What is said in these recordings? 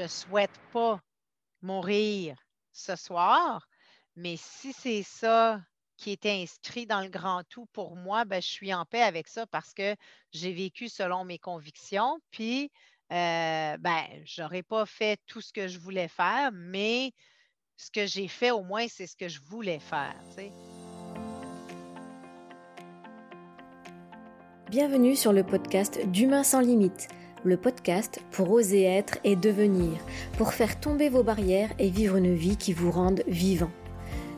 je ne souhaite pas mourir ce soir, mais si c'est ça qui était inscrit dans le grand tout pour moi, ben, je suis en paix avec ça parce que j'ai vécu selon mes convictions. Puis, euh, ben, je n'aurais pas fait tout ce que je voulais faire, mais ce que j'ai fait au moins, c'est ce que je voulais faire. Bienvenue sur le podcast d'Humain sans limite le podcast pour oser être et devenir, pour faire tomber vos barrières et vivre une vie qui vous rende vivant.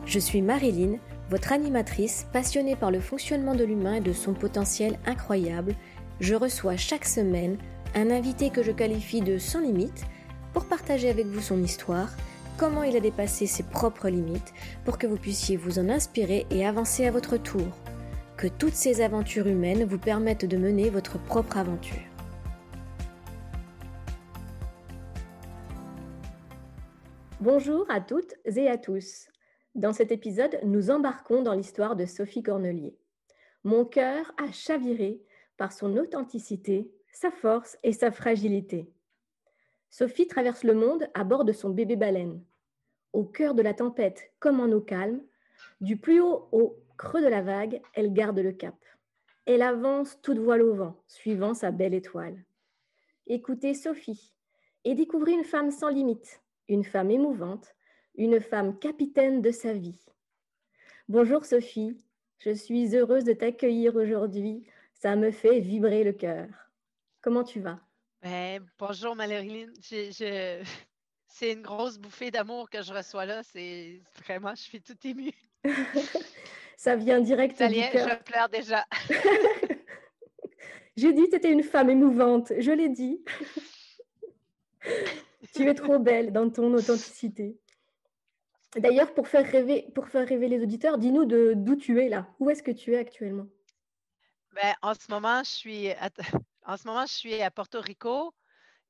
Je suis Marilyn, votre animatrice passionnée par le fonctionnement de l'humain et de son potentiel incroyable. Je reçois chaque semaine un invité que je qualifie de sans limite pour partager avec vous son histoire, comment il a dépassé ses propres limites, pour que vous puissiez vous en inspirer et avancer à votre tour. Que toutes ces aventures humaines vous permettent de mener votre propre aventure. Bonjour à toutes et à tous. Dans cet épisode, nous embarquons dans l'histoire de Sophie Cornelier. Mon cœur a chaviré par son authenticité, sa force et sa fragilité. Sophie traverse le monde à bord de son bébé baleine. Au cœur de la tempête comme en eau calme, du plus haut au creux de la vague, elle garde le cap. Elle avance toute voile au vent, suivant sa belle étoile. Écoutez Sophie et découvrez une femme sans limite, une femme émouvante, une femme capitaine de sa vie. Bonjour Sophie, je suis heureuse de t'accueillir aujourd'hui. Ça me fait vibrer le cœur. Comment tu vas? Ben, bonjour Marilyn. C'est une grosse bouffée d'amour que je reçois là. C'est vraiment, je suis tout émue. Ça vient direct du cœur. Je pleure déjà. J'ai dit que tu étais une femme émouvante. Je l'ai dit. tu es trop belle dans ton authenticité. D'ailleurs, pour faire rêver, pour faire rêver les auditeurs, dis-nous d'où tu es là. Où est-ce que tu es actuellement? Ben, en ce moment, je suis à, en ce moment, je suis à Porto Rico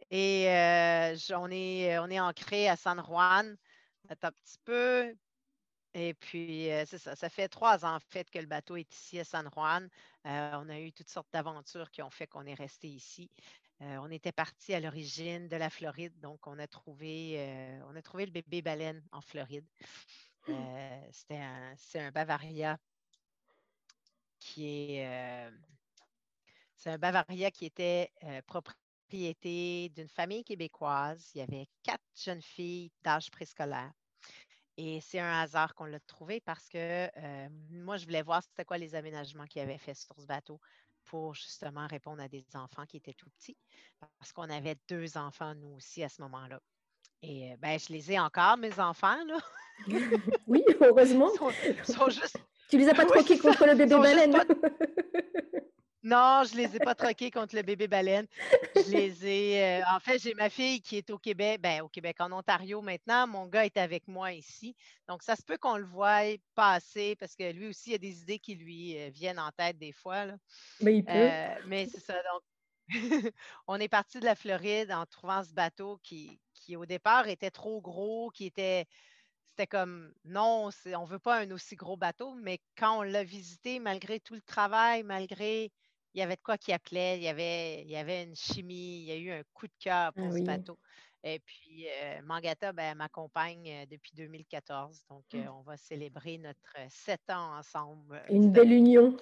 et euh, on, est, on est ancré à San Juan. un petit peu. Et puis, euh, c'est ça. Ça fait trois ans, en fait, que le bateau est ici à San Juan. Euh, on a eu toutes sortes d'aventures qui ont fait qu'on est resté ici. Euh, on était parti à l'origine de la Floride, donc on a trouvé, on a trouvé le bébé baleine en Floride. Euh, c'était un, c'est un Bavaria qui est, c'est un Bavaria qui était propriété d'une famille québécoise. Il y avait quatre jeunes filles d'âge préscolaire. Et c'est un hasard qu'on l'a trouvé parce que moi, je voulais voir c'était quoi les aménagements qu'il avait fait sur ce bateau pour justement répondre à des enfants qui étaient tout petits, parce qu'on avait deux enfants, nous aussi, à ce moment-là. Et ben, je les ai encore, mes enfants, là. oui, heureusement. sont, juste... Tu les as pas troqués contre le bébé baleine. Non, je ne les ai pas troqués contre le bébé baleine. Je les ai. Euh, en fait, j'ai ma fille qui est au Québec, ben, au Québec, en Ontario maintenant. Mon gars est avec moi ici. Donc, ça se peut qu'on le voie passer parce que lui aussi, il y a des idées qui lui euh, viennent en tête des fois. Là. Mais il peut. Euh, mais c'est ça. Donc, on est parti de la Floride en trouvant ce bateau qui, qui au départ, était trop gros, qui était c'était comme non, on ne veut pas un aussi gros bateau, mais quand on l'a visité, malgré tout le travail, malgré il y avait de quoi qui appelait, il y avait, il y avait une chimie, il y a eu un coup de cœur ah pour ce bateau. Et puis, euh, Mangata ben, m'accompagne euh, depuis 2014. Donc, mmh. euh, on va célébrer notre sept ans ensemble. Une belle union.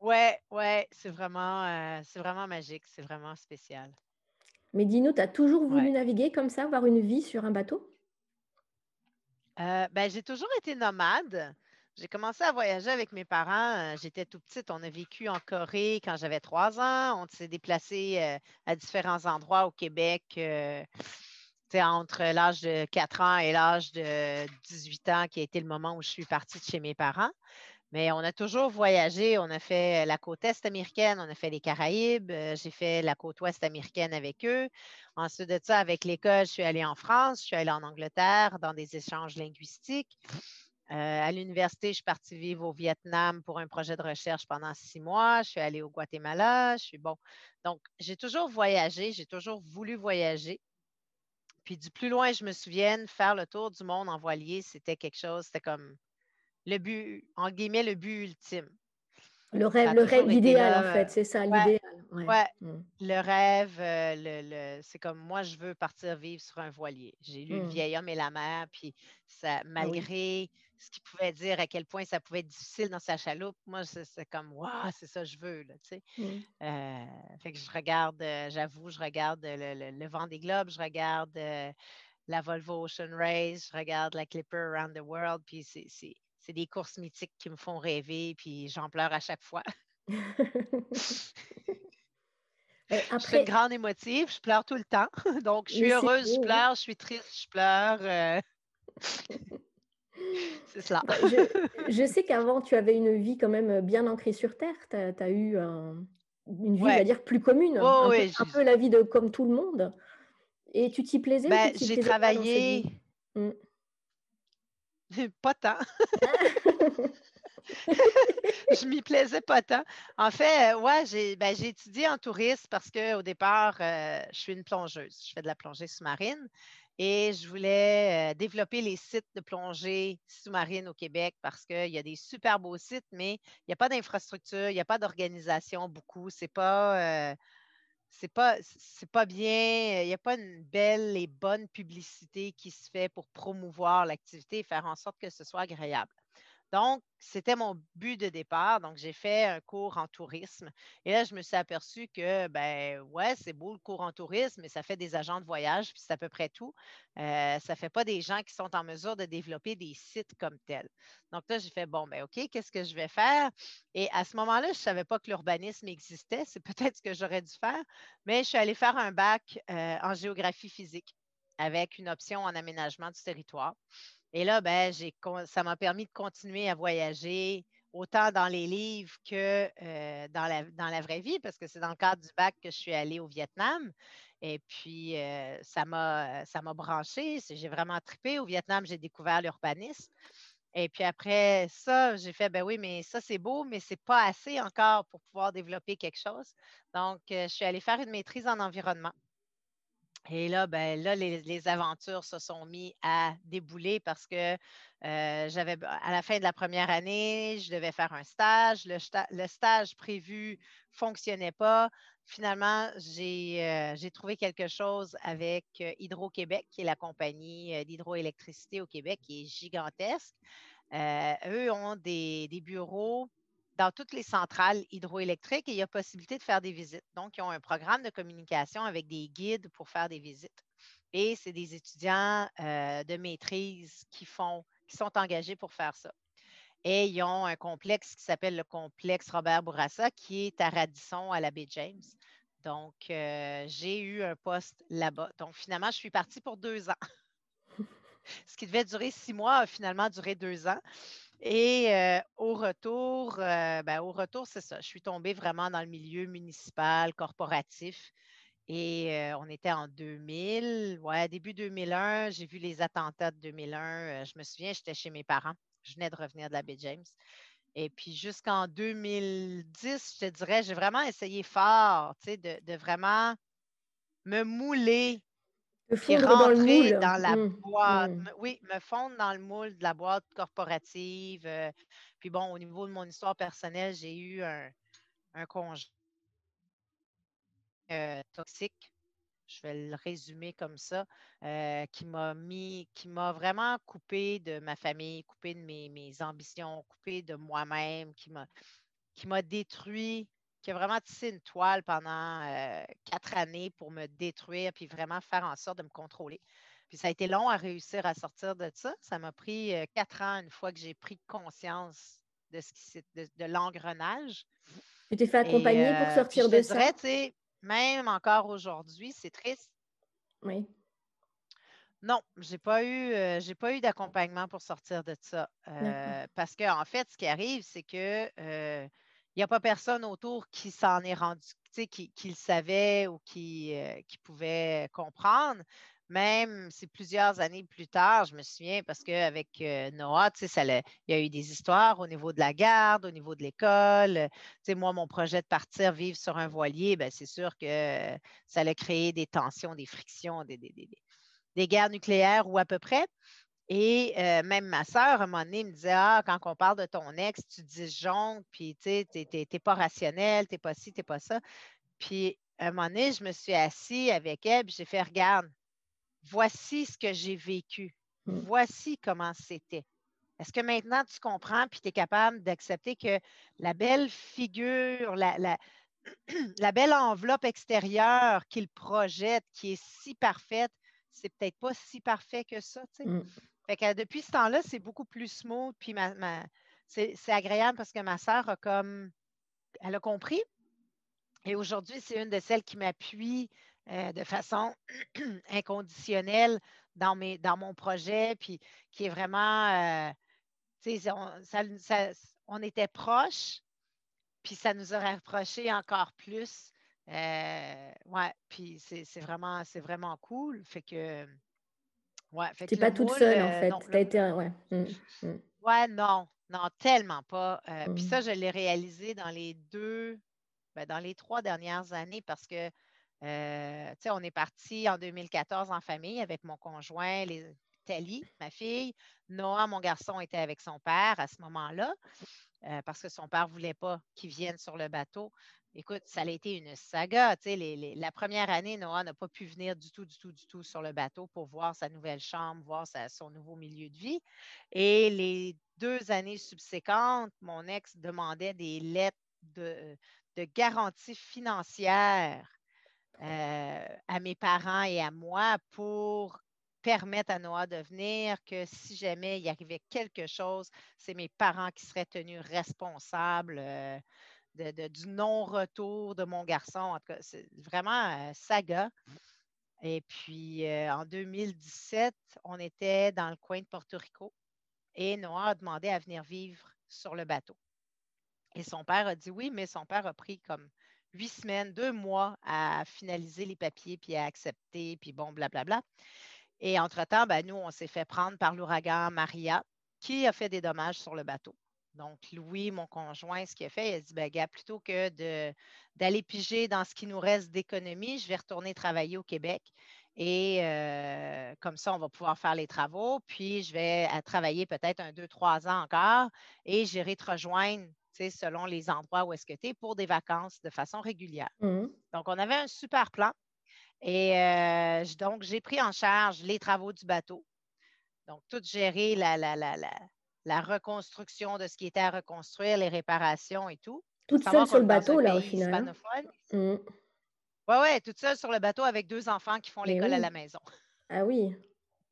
ouais, ouais, c'est vraiment, c'est vraiment magique, c'est vraiment spécial. Mais dis-nous, tu as toujours voulu naviguer comme ça, avoir une vie sur un bateau? ben, j'ai toujours été nomade. J'ai commencé à voyager avec mes parents. J'étais tout petite. On a vécu en Corée quand j'avais trois ans. On s'est déplacé à différents endroits au Québec entre l'âge de 4 ans et l'âge de 18 ans, qui a été le moment où je suis partie de chez mes parents. Mais on a toujours voyagé. On a fait la côte est américaine, on a fait les Caraïbes. J'ai fait la côte ouest américaine avec eux. Ensuite de ça, avec l'école, je suis allée en France, je suis allée en Angleterre dans des échanges linguistiques. Euh, à l'université, je suis partie vivre au Vietnam pour un projet de recherche pendant six mois. Je suis allée au Guatemala. Je suis bon. Donc, j'ai toujours voyagé, j'ai toujours voulu voyager. puis du plus loin je me souvienne, faire le tour du monde en voilier, c'était quelque chose, c'était comme le but, en guillemets, le but ultime. Le rêve, le rêve idéal, en fait, c'est ça, l'idéal. Ouais. Mmh. Le rêve, euh, le, c'est comme moi, je veux partir vivre sur un voilier. J'ai lu Le mmh. vieil homme et la mer, puis ça, ah malgré ce qu'il pouvait dire, à quel point ça pouvait être difficile dans sa chaloupe, moi, c'est comme, waouh, c'est ça, je veux, tu sais. Mmh. Euh, fait que je regarde, euh, j'avoue, je regarde le, vent des globes, je regarde la Volvo Ocean Race, je regarde la Clipper Around the World, puis c'est des courses mythiques qui me font rêver, puis j'en pleure à chaque fois. Je suis une grande émotive, je pleure tout le temps. Donc, je suis heureuse, je hein. pleure, je suis triste, je pleure. Euh. c'est cela. Bah, je, sais qu'avant, tu avais une vie quand même bien ancrée sur Terre. Tu as, eu une vie, on va dire, plus commune. un, peu, la vie de comme tout le monde. Et tu t'y plaisais ben, J'ai travaillé. Mmh. Pas tant. je m'y plaisais pas tant. En fait, euh, ouais, j'ai ben, étudié en tourisme parce qu'au départ, euh, je suis une plongeuse. Je fais de la plongée sous-marine et je voulais euh, développer les sites de plongée sous-marine au Québec parce qu'il y a des super beaux sites, mais il n'y a pas d'infrastructure, il n'y a pas d'organisation beaucoup. C'est pas. C'est pas, pas bien, il n'y a pas une belle et bonne publicité qui se fait pour promouvoir l'activité et faire en sorte que ce soit agréable. Donc, c'était mon but de départ. Donc, j'ai fait un cours en tourisme. Et là, je me suis aperçue que, ben ouais, c'est beau le cours en tourisme, mais ça fait des agents de voyage, puis c'est à peu près tout. Euh, ça ne fait pas des gens qui sont en mesure de développer des sites comme tels. Donc là, j'ai fait, bon, ben OK, qu'est-ce que je vais faire? Et à ce moment-là, je ne savais pas que l'urbanisme existait. C'est peut-être ce que j'aurais dû faire, mais je suis allée faire un bac euh, en géographie physique avec une option en aménagement du territoire. Et là, ben, ça m'a permis de continuer à voyager autant dans les livres que euh, dans, la, vraie vie, parce que c'est dans le cadre du bac que je suis allée au Vietnam. Et puis, euh, ça m'a branché. J'ai vraiment trippé. Au Vietnam, j'ai découvert l'urbanisme. Et puis après ça, j'ai fait, ben oui, mais ça, c'est beau, mais ce n'est pas assez encore pour pouvoir développer quelque chose. Donc, euh, je suis allée faire une maîtrise en environnement. Et là, ben, là les, aventures se sont mises à débouler parce que euh, j'avais, à la fin de la première année, je devais faire un stage. Le, stage prévu ne fonctionnait pas. Finalement, euh, j'ai, trouvé quelque chose avec euh, Hydro-Québec, qui est la compagnie d'hydroélectricité au Québec, qui est gigantesque. eux ont des bureaux dans toutes les centrales hydroélectriques il y a possibilité de faire des visites. Donc, ils ont un programme de communication avec des guides pour faire des visites. Et c'est des étudiants euh, de maîtrise qui font, qui sont engagés pour faire ça. Et ils ont un complexe qui s'appelle le complexe Robert Bourassa, qui est à Radisson, à la baie James. Donc, euh, j'ai eu un poste là-bas. Donc, finalement, je suis partie pour deux ans. Ce qui devait durer six mois a finalement duré deux ans. Et au retour, ben, au retour, c'est ça. Je suis tombée vraiment dans le milieu municipal, corporatif. Et on était en 2000, ouais, début 2001, j'ai vu les attentats de 2001. je me souviens, j'étais chez mes parents. Je venais de revenir de la baie James. Et puis jusqu'en 2010, je te dirais, j'ai vraiment essayé fort, tu sais, de, de, vraiment me mouler de rentrer dans, la mmh, boîte. Mmh. Oui, me fondre dans le moule de la boîte corporative. Euh, puis bon, au niveau de mon histoire personnelle, j'ai eu un, un congé euh, toxique. Je vais le résumer comme ça, euh, qui m'a mis, qui m'a vraiment coupé de ma famille, coupé de mes, mes ambitions, coupé de moi-même, qui m'a, qui m'a détruit qui a vraiment tissé une toile pendant euh, quatre années pour me détruire, puis vraiment faire en sorte de me contrôler. Puis ça a été long à réussir à sortir de ça. Ça m'a pris euh, quatre ans une fois que j'ai pris conscience de, ce qui, de, de l'engrenage. Tu t'es fait accompagner pour euh, sortir de ça? Dirais, même encore aujourd'hui, c'est triste. Oui. Non, j'ai pas eu, j'ai pas eu d'accompagnement pour sortir de ça. parce qu'en en fait, ce qui arrive, c'est que il n'y a pas personne autour qui s'en est rendu, qui, qui le savait ou qui, euh, pouvait comprendre. Même c'est plusieurs années plus tard, je me souviens, parce qu'avec euh, Noah, il y a eu des histoires au niveau de la garde, au niveau de l'école. Moi, mon projet de partir vivre sur un voilier, ben, c'est sûr que ça allait créer des tensions, des frictions, des guerres nucléaires ou à peu près. Et même ma soeur, à un moment donné, me disait Ah, quand on parle de ton ex, tu disjonctes, puis tu sais, tu n'es pas rationnel, tu n'es pas ci, tu n'es pas ça. Puis à un moment donné, je me suis assise avec elle, puis j'ai fait Regarde, voici ce que j'ai vécu. Mmh. Voici comment c'était. Est-ce que maintenant tu comprends puis tu es capable d'accepter que la belle figure, la, la, belle enveloppe extérieure qu'il projette, qui est si parfaite, c'est peut-être pas si parfait que ça, tu sais? Mmh. Fait que depuis ce temps-là, c'est beaucoup plus smooth, puis ma, c'est agréable parce que ma sœur a comme, elle a compris. Et aujourd'hui, c'est une de celles qui m'appuie euh, de façon inconditionnelle dans, mes, dans mon projet, puis qui est vraiment, euh, sais, on, était proches, puis ça nous aurait rapprochés encore plus. Euh, ouais, puis c'est vraiment, vraiment cool. Fait que. Ouais, fait pas toute seule, en fait. Tu as été. Ouais. Mmh, mmh. ouais, non, non, tellement pas. Puis ça, mmh. je l'ai réalisé dans les deux, ben, dans les trois dernières années parce que euh, on est parti en 2014 en famille avec mon conjoint, les, Thalie, ma fille. Noah, mon garçon, était avec son père à ce moment-là euh, parce que son père ne voulait pas qu'il vienne sur le bateau. Écoute, ça a été une saga. la première année, Noah n'a pas pu venir du tout, du tout, du tout sur le bateau pour voir sa nouvelle chambre, voir son nouveau milieu de vie. Et les deux années subséquentes, mon ex demandait des lettres de, garantie financière euh, à mes parents et à moi pour permettre à Noah de venir, que si jamais il arrivait quelque chose, c'est mes parents qui seraient tenus responsables euh, du non-retour de mon garçon. En tout cas, c'est vraiment saga. Et puis, euh, en 2017, on était dans le coin de Porto Rico et Noah a demandé à venir vivre sur le bateau. Et son père a dit oui, mais son père a pris comme huit semaines, deux mois à finaliser les papiers, puis à accepter, puis bon, blablabla. Et entre-temps, ben, nous, on s'est fait prendre par l'ouragan Maria, qui a fait des dommages sur le bateau. Donc, Louis, mon conjoint, ce qu'il a fait, il a dit, ben, gars, plutôt que d'aller piger dans ce qui nous reste d'économie, je vais retourner travailler au Québec. Et euh, comme ça, on va pouvoir faire les travaux. Puis, je vais travailler peut-être un, deux, trois ans encore et j'irai te rejoindre selon les endroits où est-ce que tu es pour des vacances de façon régulière. Mmh. Donc, on avait un super plan. Et euh, donc, j'ai pris en charge les travaux du bateau. Donc, tout gérer la, la, la, la, reconstruction de ce qui était à reconstruire, les réparations et tout. Toute seule sur le bateau, là, au final. Oui, mmh. oui, toute seule sur le bateau avec deux enfants qui font l'école à la maison. Ah oui.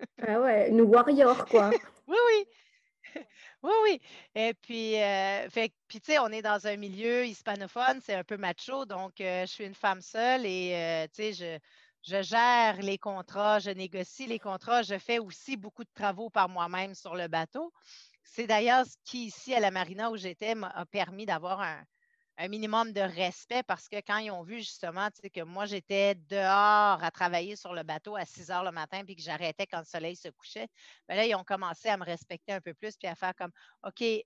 Ah ouais, une warrior, quoi. oui, oui. Oui, oui. Et puis, euh, fait, puis tu sais, on est dans un milieu hispanophone, c'est un peu macho, donc euh, je suis une femme seule et euh, tu sais, je, je gère les contrats, je négocie les contrats, je fais aussi beaucoup de travaux par moi-même sur le bateau. C'est d'ailleurs ce qui, ici, à la marina où j'étais, m'a permis d'avoir un, un minimum de respect parce que quand ils ont vu justement que moi, j'étais dehors à travailler sur le bateau à 6 heures le matin puis que j'arrêtais quand le soleil se couchait, bien là, ils ont commencé à me respecter un peu plus puis à faire comme OK, tu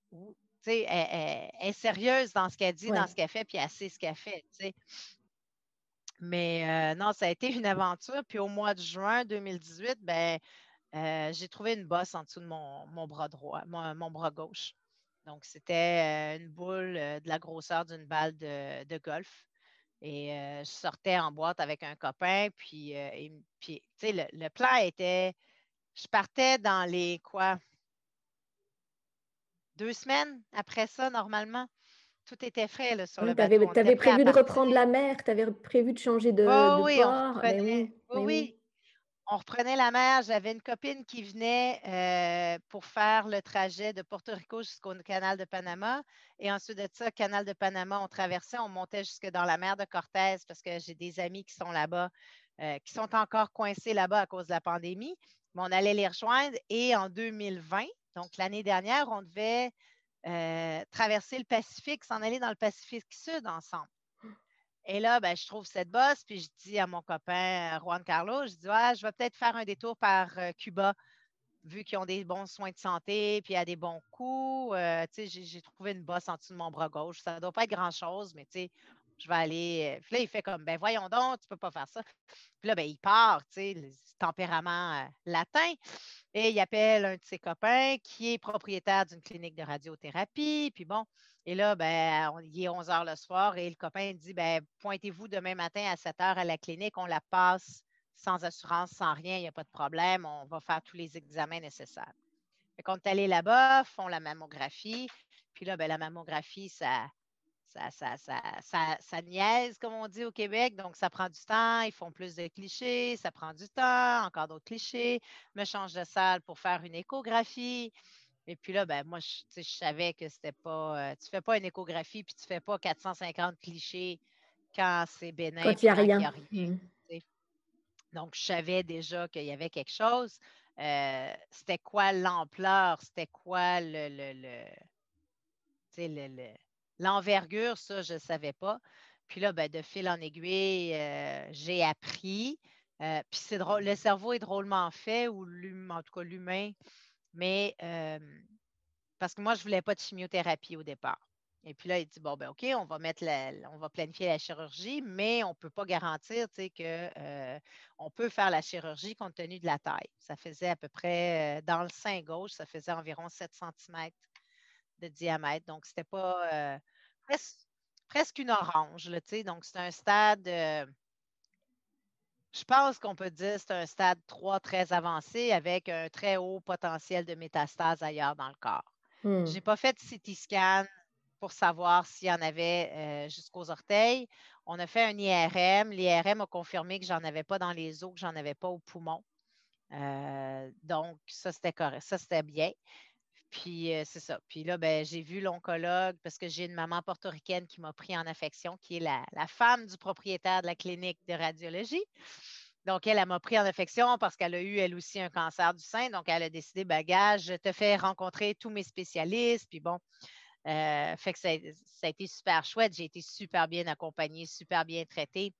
sais, elle, est sérieuse dans ce qu'elle dit, dans ce qu'elle fait, puis elle sait ce qu'elle fait. Mais euh, non, ça a été une aventure. Puis au mois de juin 2018, ben, euh, j'ai trouvé une bosse en dessous de mon, bras droit, mon bras gauche. Donc, c'était une boule de la grosseur d'une balle de, golf. Et je sortais en boîte avec un copain. Puis, tu sais, le, plan était, je partais dans les quoi? Deux semaines après ça, normalement. Tout était frais là, sur le bateau. Tu avais, prévu de reprendre la mer, tu avais prévu de changer de, oh, oui, port. oui, oui, on reprenait la mer. J'avais une copine qui venait euh, pour faire le trajet de Porto Rico jusqu'au canal de Panama. Et ensuite de ça, canal de Panama, on traversait, on montait jusque dans la mer de Cortez parce que j'ai des amis qui sont là-bas, euh, qui sont encore coincés là-bas à cause de la pandémie. Mais on allait les rejoindre. Et en 2020, donc l'année dernière, on devait euh, traverser le Pacifique, s'en aller dans le Pacifique Sud ensemble. Et là, ben, je trouve cette bosse, puis je dis à mon copain euh, Juan Carlos, je dis, ouais, je vais peut-être faire un détour par euh, Cuba, vu qu'ils ont des bons soins de santé, puis a des bons coups. Euh, j'ai trouvé une bosse en dessous de mon bras gauche. Ça ne doit pas être grand-chose, mais je vais aller. Puis là, il fait comme, ben voyons donc, tu peux pas faire ça. Puis là, ben, il part, tu sais, tempérament latin. Et il appelle un de ses copains qui est propriétaire d'une clinique de radiothérapie. Puis bon, et là, ben, il est 11 heures le soir et le copain dit ben, pointez-vous demain matin à 7 heures à la clinique, on la passe sans assurance, sans rien, il n'y a pas de problème, on va faire tous les examens nécessaires. Fait qu'on est allé là-bas, font la mammographie, puis là, ben, la mammographie, ça, ça, ça, ça, ça, niaise, comme on dit au Québec. Donc, ça prend du temps. Ils font plus de clichés. Ça prend du temps. Encore d'autres clichés. Me change de salle pour faire une échographie. Et puis là, ben, moi, je, je savais que c'était pas. Euh, tu fais pas une échographie puis tu fais pas 450 clichés quand c'est bénin. Quand il n'y a rien. Mmh. Donc, je savais déjà qu'il y avait quelque chose. Euh, c'était quoi l'ampleur? C'était quoi le, le, le, l'envergure, ça, je ne savais pas. Puis là, ben, de fil en aiguille, euh, j'ai appris. puis c'est drôle, le cerveau est drôlement fait, ou en tout cas l'humain mais parce que moi, je ne voulais pas de chimiothérapie au départ. Et puis là, il dit bon, ben OK, on va mettre on va planifier la chirurgie, mais on ne peut pas garantir qu'on on peut faire la chirurgie compte tenu de la taille. Ça faisait à peu près, dans le sein gauche, ça faisait environ 7 cm de diamètre. Donc, ce n'était pas presque, une orange. Là, donc, c'est un stade je pense qu'on peut dire que c'est un stade 3 très avancé avec un très haut potentiel de métastase ailleurs dans le corps. Hmm. Je n'ai pas fait de CT scan pour savoir s'il y en avait euh, jusqu'aux orteils. On a fait un IRM. L'IRM a confirmé que j'en avais pas dans les os, que j'en avais pas au poumon. Euh, donc, ça, c'était correct. Ça, c'était bien. Puis c'est ça. Puis là, ben, j'ai vu l'oncologue parce que j'ai une maman portoricaine qui m'a pris en affection, qui est la, femme du propriétaire de la clinique de radiologie. Donc, elle, m'a pris en affection parce qu'elle a eu, elle aussi, un cancer du sein. Donc, elle a décidé, bagage, je te fais rencontrer tous mes spécialistes. Puis bon, fait que ça, ça, a été super chouette. J'ai été super bien accompagnée, super bien traitée.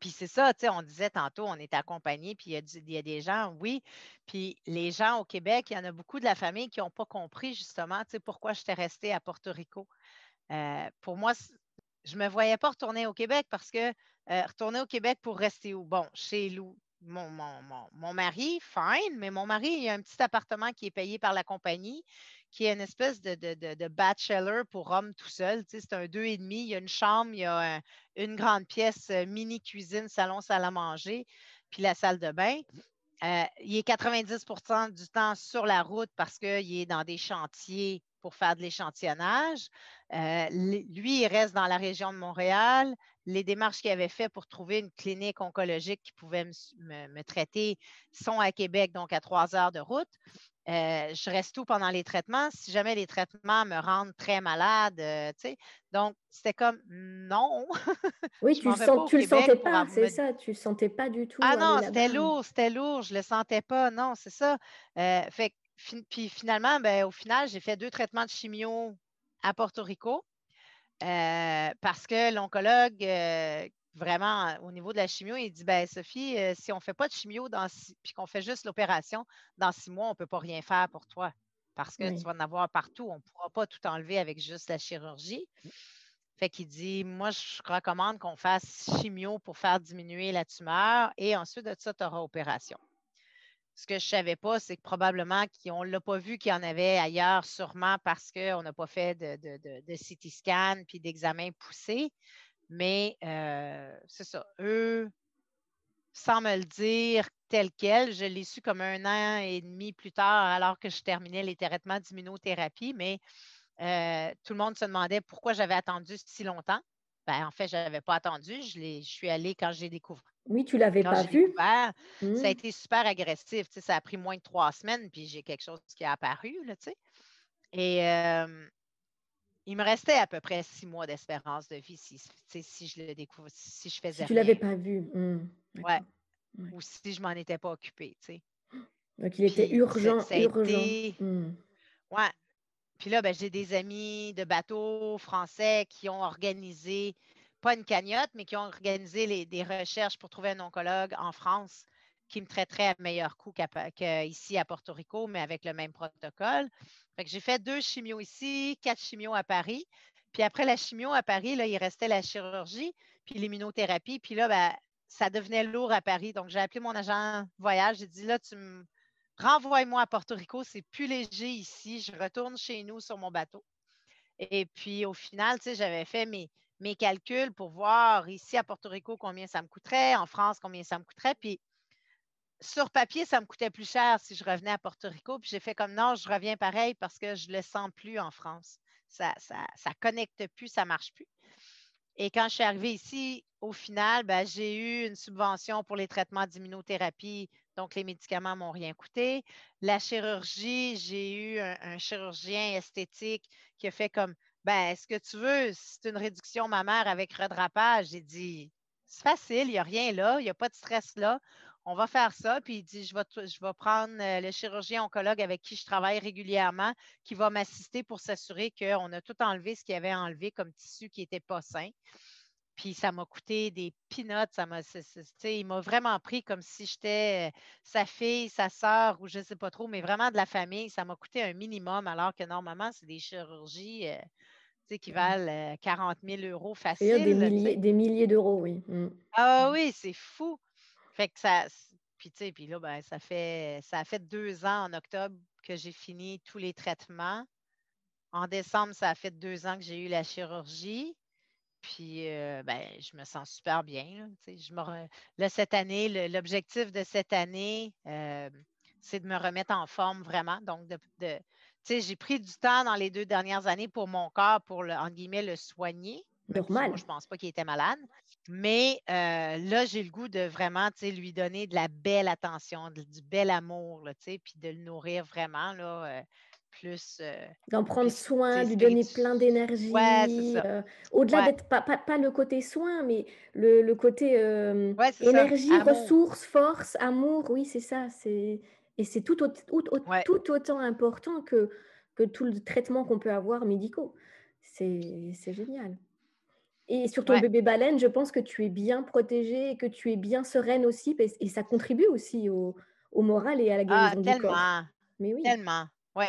Puis c'est ça, tu sais, on disait tantôt, on est accompagné, puis il y, a des gens, oui. Puis les gens au Québec, il y en a beaucoup de la famille qui n'ont pas compris justement, tu sais, pourquoi j'étais restée à Porto Rico. Euh, pour moi, je ne me voyais pas retourner au Québec parce que euh, retourner au Québec pour rester où? Bon, chez Lou. Mon, mari, fine, mais mon mari, il a un petit appartement qui est payé par la compagnie qui est une espèce de, bachelor pour hommes tout seul. c'est un deux et demi. Il y a une chambre, il y a une grande pièce, euh, mini cuisine, salon, salle à manger, puis la salle de bain. Euh, il est 90% du temps sur la route parce qu'il est dans des chantiers pour faire de l'échantillonnage. Euh, lui, il reste dans la région de Montréal. Les démarches qu'il avait faites pour trouver une clinique oncologique qui pouvait me, traiter sont à Québec, donc à trois heures de route. Euh, je reste tout pendant les traitements? Si jamais les traitements me rendent très malade, euh, tu sais. Donc, c'était comme non. Oui, tu, le, le sentais pas, c'est ça. Tu le sentais pas du tout. Ah non, c'était lourd, c'était lourd. Je le sentais pas. Non, c'est ça. Euh, puis finalement, ben, au final, j'ai fait deux traitements de chimio à Porto Rico. parce que l'oncologue vraiment au niveau de la chimio, il dit ben Sophie, euh, si on ne fait pas de chimio dans puis qu'on fait juste l'opération, dans six mois, on ne peut pas rien faire pour toi parce que tu vas en avoir partout. On ne pourra pas tout enlever avec juste la chirurgie. Fait qu'il dit Moi, je recommande qu'on fasse chimio pour faire diminuer la tumeur et ensuite de ça, tu auras opération. Ce que je ne savais pas, c'est que probablement qu'on ne l'a pas vu qu'il y en avait ailleurs, sûrement parce qu'on n'a pas fait de, de, de CT scan puis d'examen poussé. Mais euh, c'est ça. Eux, sans me le dire tel quel, je l'ai su comme un an et demi plus tard, alors que je terminais les traitements d'immunothérapie. Mais euh, tout le monde se demandait pourquoi j'avais attendu si longtemps. Ben, en fait, je n'avais pas attendu. Je, je, suis allée quand j'ai découvert. Oui, tu l'avais pas vu. Ça a mmh. été super agressif. ça a pris moins de trois semaines, puis j'ai quelque chose qui a apparu. Là, et euh, il me restait à peu près six mois d'espérance de vie si, si je le découvre, si je faisais. Si tu ne l'avais pas vu. Mmh, ouais. Ou si je ne m'en étais pas occupée. Donc, il était urgent, urgent. Mmh. Ouais. Puis là, ben, j'ai des amis de bateaux français qui ont organisé, pas une cagnotte, mais qui ont organisé des recherches pour trouver un oncologue en France qui me traiterait à meilleur coût qu'ici à Porto Rico, mais avec le même protocole. j'ai fait deux chimios ici, quatre chimios à Paris. Puis après la chimio à Paris, là, il restait la chirurgie, puis l'immunothérapie. Puis là, ben, ça devenait lourd à Paris. Donc, j'ai appelé mon agent voyage. J'ai dit, là, tu me renvoie-moi à Porto Rico. C'est plus léger ici. Je retourne chez nous sur mon bateau. Et puis, au final, tu sais, j'avais fait mes, mes calculs pour voir ici à Porto Rico combien ça me coûterait, en France combien ça me coûterait. Puis, sur papier, ça me coûtait plus cher si je revenais à Porto Rico. Puis j'ai fait comme non, je reviens pareil parce que je ne le sens plus en France. Ça ne connecte plus, ça ne marche plus. Et quand je suis arrivée ici, au final, ben, j'ai eu une subvention pour les traitements d'immunothérapie, donc les médicaments m'ont rien coûté. La chirurgie, j'ai eu un, chirurgien esthétique qui a fait comme ben, est-ce que tu veux, c'est une réduction mammaire avec redrapage? J'ai dit, c'est facile, il n'y a rien là, il n'y a pas de stress là on va faire ça. Puis il dit, je vais, je vais prendre euh, le chirurgien oncologue avec qui je travaille régulièrement, qui va m'assister pour s'assurer qu'on a tout enlevé ce qu'il avait enlevé comme tissu qui n'était pas sain. Puis ça m'a coûté des pinottes. Ça m'a, il m'a vraiment pris comme si j'étais euh, sa fille, sa sœur ou je ne sais pas trop, mais vraiment de la famille. Ça m'a coûté un minimum, alors que normalement, c'est des chirurgies euh, qui valent 40 000 euros facile. Des milliers, des milliers d'euros, oui. Mmh. Ah oui, c'est fou. Fait que ça. Puis, tu sais, puis là, ben, ça fait ça a fait deux ans en octobre que j'ai fini tous les traitements. En décembre, ça a fait deux ans que j'ai eu la chirurgie. Puis, euh, ben, je me sens super bien. Là, je me là cette année, l'objectif de cette année, euh, c'est de me remettre en forme vraiment. Donc, de, j'ai pris du temps dans les deux dernières années pour mon corps, pour, le, entre guillemets, le soigner. Normal. je ne pense pas qu'il était malade. Mais euh, là, j'ai le goût de vraiment lui donner de la belle attention, du bel amour, puis de le nourrir vraiment. Là, euh, plus. Euh, D'en prendre soin, lui donner plein d'énergie. Au-delà d'être pas, pas, le côté soin, mais le, le côté énergie, ressources, force, amour. Oui, c'est ça. Et c'est tout, tout, autant important que, que tout le traitement qu'on peut avoir médicaux. C'est génial. Et sur ton bébé baleine, je pense que tu es bien protégée et que tu es bien sereine aussi. Et ça contribue aussi au, moral et à la ah, guérison du corps. Mais oui. Tellement, oui.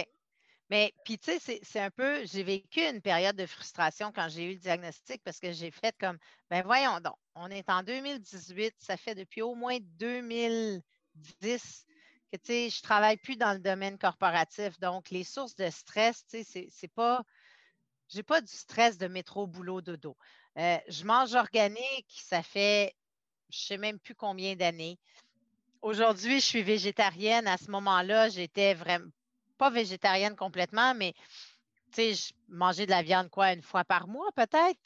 Mais puis, tu sais, c'est un peu, j'ai vécu une période de frustration quand j'ai eu le diagnostic parce que j'ai fait comme, ben voyons donc, on est en 2018, ça fait depuis au moins 2010 que, tu sais, je travaille plus dans le domaine corporatif. Donc, les sources de stress, tu c'est pas, j'ai pas du stress de métro, boulot, dodo. Euh, je mange organique, ça fait je ne sais même plus combien d'années. Aujourd'hui, je suis végétarienne. À ce moment-là, j'étais vraiment pas végétarienne complètement, mais je mangeais de la viande quoi une fois par mois peut-être,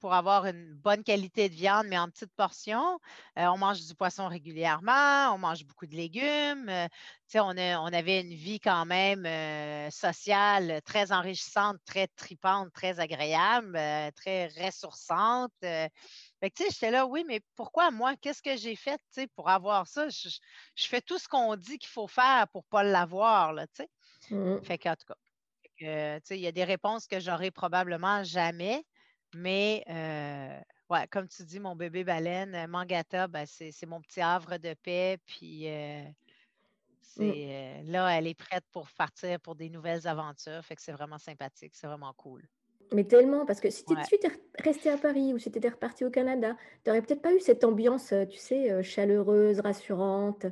pour avoir une bonne qualité de viande, mais en petites portions. Euh, on mange du poisson régulièrement, on mange beaucoup de légumes. Euh, on, on, avait une vie quand même euh, sociale très enrichissante, très tripante, très agréable, très ressourçante. j'étais là, oui, mais pourquoi moi? Qu'est-ce que j'ai fait pour avoir ça? Je, fais tout ce qu'on dit qu'il faut faire pour ne pas l'avoir. Mmh. Fait tout cas, il y a des réponses que j'aurai probablement jamais. Mais euh, ouais, comme tu dis, mon bébé baleine, euh, Mangata, ben, c'est mon petit havre de paix. Puis euh, mmh. là, elle est prête pour partir pour des nouvelles aventures. Fait que c'est vraiment sympathique, c'est vraiment cool. Mais tellement, parce que si tu étais resté à Paris ou si tu étais reparti au Canada, tu n'aurais peut-être pas eu cette ambiance, tu sais, chaleureuse, rassurante.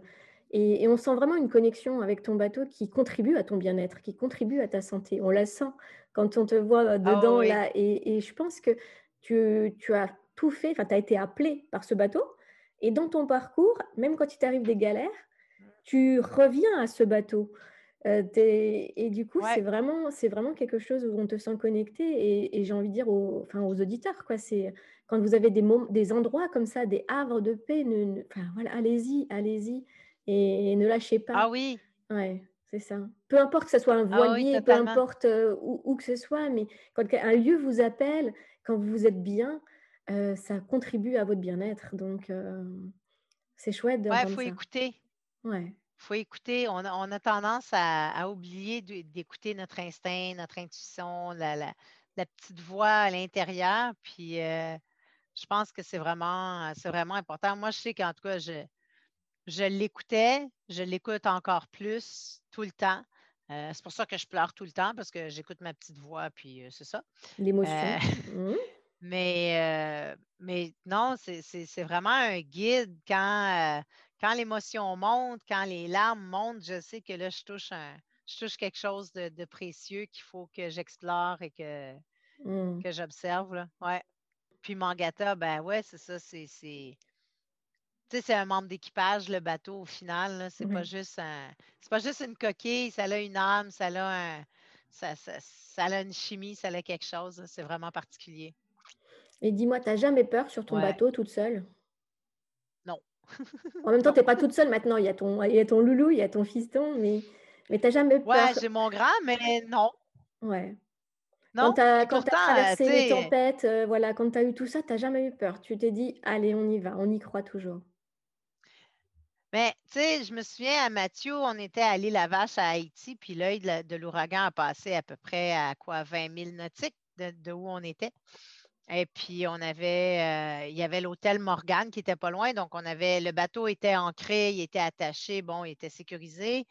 Et, on sent vraiment une connexion avec ton bateau qui contribue à ton bien-être, qui contribue à ta santé. On la sent quand on te voit ah dedans là. Et, je pense que tu, as tout fait, enfin, tu as été appelé par ce bateau. Et dans ton parcours, même quand il t'arrive des galères, tu reviens à ce bateau. Euh, et du coup, c'est vraiment, vraiment quelque chose où on te sent connecté. Et, j'ai envie de dire aux, enfin, aux auditeurs, quoi, c'est quand vous avez des, des endroits comme ça, des havres de paix, enfin, voilà, allez-y, allez-y et, ne lâchez pas. Ah oui. Ouais. C'est ça. Peu importe que ce soit un ah voilier, peu importe où, que ce soit, mais quand un lieu vous appelle, quand vous êtes bien, ça contribue à votre bien-être. Donc, c'est chouette de Ouais, il faut écouter. Ouais. Il faut écouter. On a, tendance à, oublier d'écouter notre instinct, notre intuition, la, petite voix à l'intérieur. Puis, je pense que c'est vraiment, c'est vraiment important. Moi, je sais qu'en tout cas, je, je l'écoutais, je l'écoute encore plus tout le temps. c'est pour ça que je pleure tout le temps parce que j'écoute ma petite voix, puis c'est ça. L'émotion. Mmh. Mais, mais non, c'est vraiment un guide quand, quand l'émotion monte, quand les larmes montent, je sais que là, je touche, je touche quelque chose de, précieux qu'il faut que j'explore et que, mmh. que j'observe. Ouais. Puis Mangata, ben ouais, c'est ça, c'est. C'est un membre d'équipage, le bateau, au final. C'est pas juste C'est pas juste une coquille, ça a une âme, ça a un. Ça, ça a une chimie, ça a quelque chose. C'est vraiment particulier. Et dis-moi, tu n'as jamais peur sur ton bateau toute seule? Non. en même temps, tu n'es pas toute seule maintenant. Il y, a ton, il y a ton loulou, il y a ton fiston, mais, mais tu n'as jamais peur? Ouais, j'ai mon grand, mais non. Ouais. Non, quand tu as, traversé les tempêtes, euh, voilà, quand tu as eu tout ça, tu n'as jamais eu peur. Tu t'es dit, allez, on y va, on y croit toujours. Mais, tu sais, je me souviens à Mathieu, on était à l'île Vache à Haïti, puis l'œil de l'ouragan a passé à peu près à quoi, 20 000 nautiques de où on était. Et puis, on avait, euh, il y avait l'hôtel Morgane qui était pas loin. Donc, on avait, le bateau était ancré, il était attaché, bon, il était sécurisé.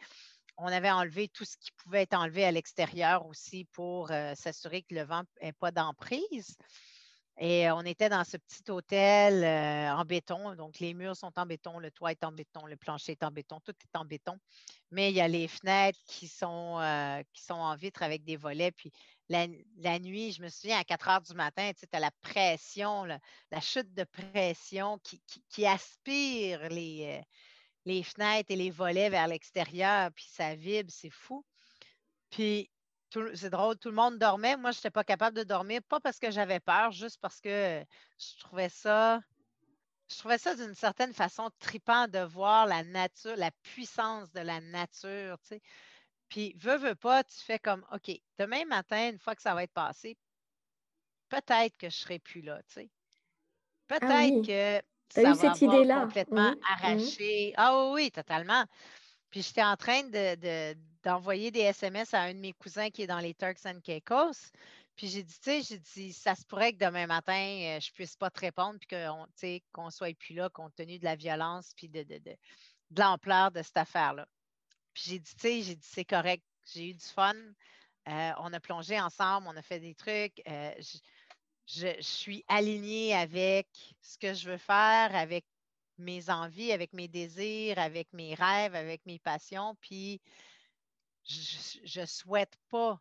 On avait enlevé tout ce qui pouvait être enlevé à l'extérieur aussi pour euh, s'assurer que le vent n'ait pas d'emprise. Et on était dans ce petit hôtel euh, en béton. Donc, les murs sont en béton, le toit est en béton, le plancher est en béton, tout est en béton. Mais il y a les fenêtres qui sont, qui sont en vitre avec des volets. Puis la, nuit, je me souviens, à 4 heures du matin, tu as la pression, la chute de pression qui, aspire les, euh, les, fenêtres et les volets vers l'extérieur, puis ça vibre, c'est fou. Puis, c'est drôle, tout le monde dormait. Moi, je n'étais pas capable de dormir, pas parce que j'avais peur, juste parce que je trouvais ça. Je trouvais ça d'une certaine façon tripant de voir la nature, la puissance de la nature. Tu sais. Puis, veux, veux pas, tu fais comme, OK, demain matin, une fois que ça va être passé, peut-être que je ne serai plus là, tu sais. Ah peut-être que ça va cette complètement arraché. Ah oui, totalement. Puis j'étais en train d'envoyer des SMS à un de mes cousins qui est dans les Turks and Caicos. Puis j'ai dit, tu sais, j'ai dit, ça se pourrait que demain matin, euh, je ne puisse pas te répondre, puis qu'on qu'on soit plus là compte tenu de la violence, puis de, l'ampleur de cette affaire-là. Puis j'ai dit, tu sais, j'ai dit, c'est correct. J'ai eu du fun. Euh, on a plongé ensemble, on a fait des trucs. Euh, je, suis alignée avec ce que je veux faire, avec mes envies, avec mes désirs, avec mes rêves, avec mes passions. Puis je ne souhaite pas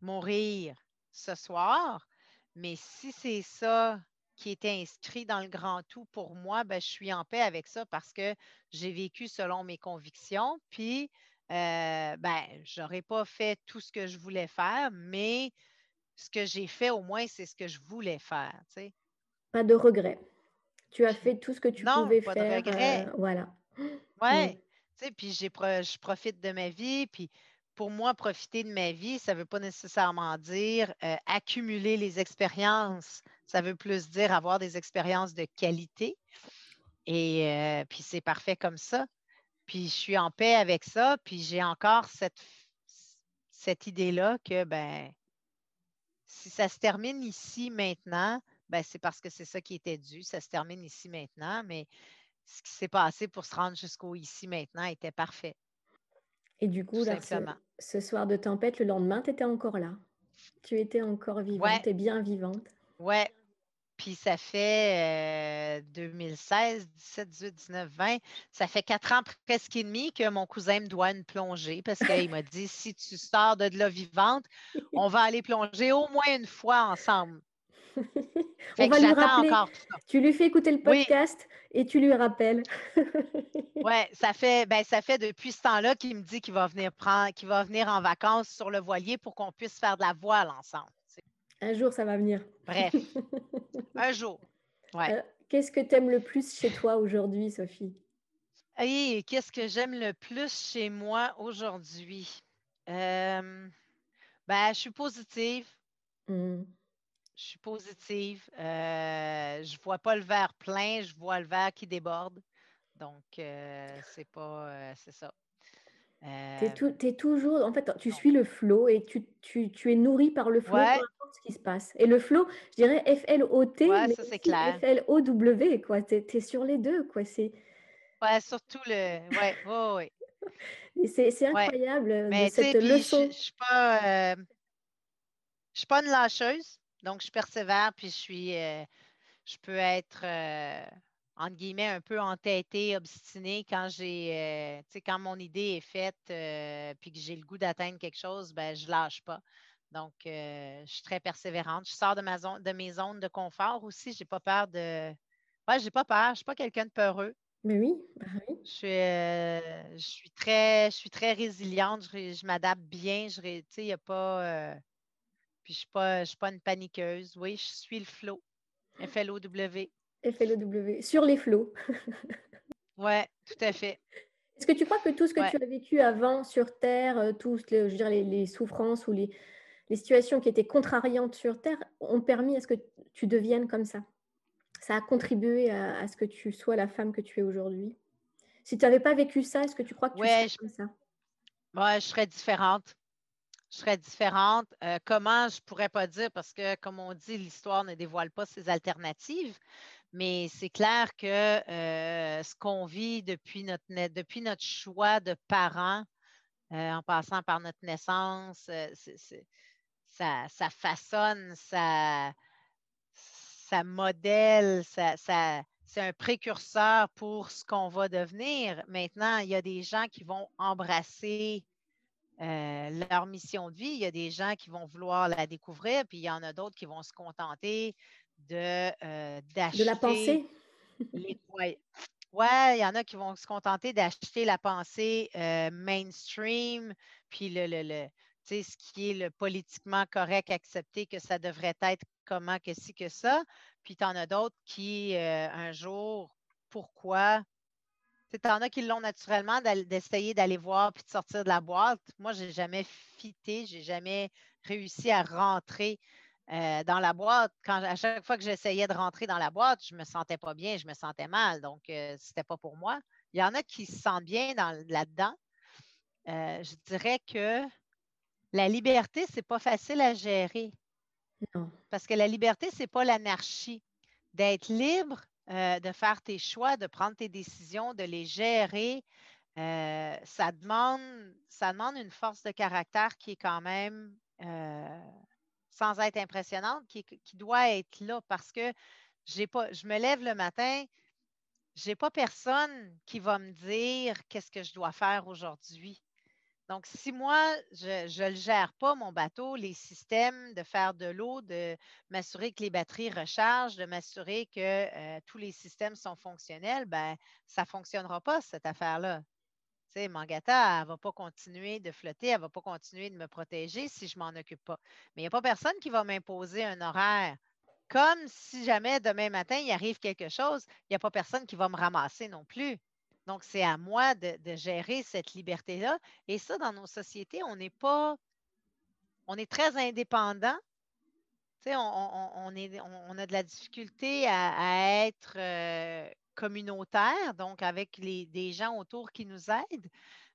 mourir ce soir, mais si c'est ça qui était inscrit dans le grand tout pour moi, ben, je suis en paix avec ça parce que j'ai vécu selon mes convictions. Puis, euh, ben, je n'aurais pas fait tout ce que je voulais faire, mais ce que j'ai fait, au moins, c'est ce que je voulais faire. Pas de regret. Tu as fait tout ce que tu pouvais faire. De regret. Euh, voilà. Oui. Puis je profite de ma vie. Puis pour moi, profiter de ma vie, ça ne veut pas nécessairement dire euh, accumuler les expériences. Ça veut plus dire avoir des expériences de qualité. Et euh, puis c'est parfait comme ça. Puis je suis en paix avec ça. Puis j'ai encore cette, cette idée-là que ben, si ça se termine ici maintenant, ben, c'est parce que c'est ça qui était dû. Ça se termine ici maintenant. Mais ce qui s'est passé pour se rendre jusqu'au ici maintenant était parfait. Et du coup, ce, soir de tempête, le lendemain, tu étais encore là. Tu étais encore vivante et bien vivante. Ouais. Puis ça fait 2016, 17, 18, 19, 20. Ça fait quatre ans presque et demi que mon cousin me doit une plongée parce qu'il m'a dit si tu sors de là vivante, on va aller plonger au moins une fois ensemble. On va lui rappeler. Tu lui fais écouter le podcast et tu lui rappelles. oui, ça fait, ben, ça fait depuis ce temps-là qu'il me dit qu'il va venir prendre, qu'il va venir en vacances sur le voilier pour qu'on puisse faire de la voile ensemble. Un jour, ça va venir. Bref, un jour. Ouais. Qu'est-ce que tu aimes le plus chez toi aujourd'hui, Sophie? Oui, qu'est-ce que j'aime le plus chez moi aujourd'hui? Euh, ben, je suis positive. Mmh je suis positive. Euh, je ne vois pas le verre plein, je vois le verre qui déborde. Donc, euh, c'est pas. Euh, c'est ça. tu es, toujours. En fait, tu suis le flow et tu, es nourri par le flow, peu importe ce qui se passe. Et le flow, je dirais F-L-O-T, mais ça, clair. F-L-O-W, quoi. Tu es, sur les deux, quoi. Ouais, surtout le. Ouais, ouais, ouais. C'est incroyable de cette leçon. Je ne suis pas, suis pas une lâcheuse, donc je persévère, puis je suis, je peux être entre guillemets, un peu entêtée, obstinée quand j'ai, quand mon idée est faite, puis que j'ai le goût d'atteindre quelque chose, ben je lâche pas. Donc, je suis très persévérante. Je sors de ma zone, de mes zones de confort aussi. J'ai pas peur de. Ouais, j'ai pas peur. Je suis pas quelqu'un de peureux. Mais oui, bah Je suis, je suis très, je suis très résiliente. Je, m'adapte bien. Je, il n'y a pas. Puis je suis pas, je suis pas une paniqueuse. Oui, je suis le flow. FLOW. FLOW. Sur les flots. oui, tout à fait. Est-ce que tu crois que tout ce que tu as vécu avant sur Terre, tous je veux dire, les souffrances ou les, les situations qui étaient contrariantes sur Terre ont permis à ce que tu deviennes comme ça? Ça a contribué à, ce que tu sois la femme que tu es aujourd'hui? Si tu n'avais pas vécu ça, est-ce que tu crois que tu serais comme ça? Moi, je serais différente. Je serais différente. Euh, comment, je ne pourrais pas dire, parce que, comme on dit, l'histoire ne dévoile pas ses alternatives. Mais c'est clair que euh, ce qu'on vit depuis notre, depuis notre choix de parents, euh, en passant par notre naissance, ça, façonne, ça, ça modèle, ça, c'est un précurseur pour ce qu'on va devenir. Maintenant, il y a des gens qui vont embrasser euh, leur mission de vie. Il y a des gens qui vont vouloir la découvrir, puis il y en a d'autres qui vont se contenter de euh, d'acheter. De la pensée. Les, ouais. il y en a qui vont se contenter d'acheter la pensée euh, mainstream, puis le, le, ce qui est le politiquement correct, accepter que ça devrait être comment, que ci, que ça. Puis tu en as d'autres qui, euh, un jour, pourquoi? Tu en as qui l'ont naturellement d'essayer d'aller voir puis de sortir de la boîte. Moi, je n'ai jamais fité, j'ai jamais réussi à rentrer euh, dans la boîte. Quand, à chaque fois que j'essayais de rentrer dans la boîte, je ne me sentais pas bien, je me sentais mal. Donc, euh, ce n'était pas pour moi. Il y en a qui se sentent bien là-dedans. je dirais que la liberté, ce n'est pas facile à gérer. Non. Parce que la liberté, ce n'est pas l'anarchie. D'être libre, euh, de faire tes choix, de prendre tes décisions, de les gérer, euh, ça, demande, ça demande une force de caractère qui est quand même, euh, sans être impressionnante, qui, doit être là parce que je me lève le matin, je n'ai pas personne qui va me dire qu'est-ce que je dois faire aujourd'hui. Donc, si moi, je ne gère pas, mon bateau, les systèmes de faire de l'eau, de m'assurer que les batteries rechargent, de m'assurer que euh, tous les systèmes sont fonctionnels, ben, ça ne fonctionnera pas, cette affaire-là. Tu sais, Mangata, elle ne va pas continuer de flotter, elle ne va pas continuer de me protéger si je ne m'en occupe pas. Mais il n'y a pas personne qui va m'imposer un horaire. Comme si jamais demain matin, il arrive quelque chose, il n'y a pas personne qui va me ramasser non plus. Donc, c'est à moi de, gérer cette liberté-là. Et ça, dans nos sociétés, on n'est pas, on est très indépendant. Tu sais, on, a de la difficulté à, être euh, communautaire, donc avec des gens autour qui nous aident,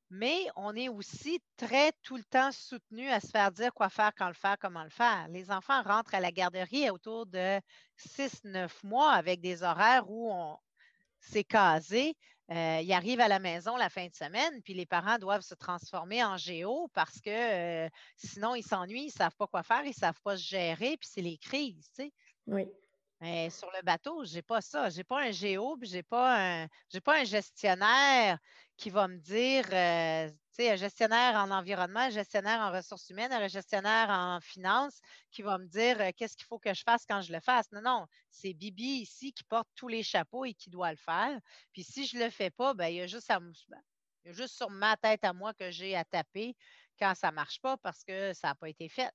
mais on est aussi très tout le temps soutenu à se faire dire quoi faire, quand le faire, comment le faire. Les enfants rentrent à la garderie autour de 6-9 mois avec des horaires où on, c'est casé. Euh, ils arrivent à la maison la fin de semaine, puis les parents doivent se transformer en géo parce que euh, sinon ils s'ennuient, ils ne savent pas quoi faire, ils ne savent pas se gérer, puis c'est les crises, tu sais. Oui. Mais sur le bateau, je n'ai pas ça. Je n'ai pas un géo, puis je n'ai pas, un, pas un gestionnaire qui va me dire, euh, sais, un gestionnaire en environnement, un gestionnaire en ressources humaines, un gestionnaire en finances qui va me dire euh, qu'est-ce qu'il faut que je fasse quand je le fasse? Non, non, c'est Bibi ici qui porte tous les chapeaux et qui doit le faire. Puis si je ne le fais pas, ben, il, y a juste ben, il y a juste sur ma tête à moi que j'ai à taper quand ça ne marche pas parce que ça n'a pas été fait.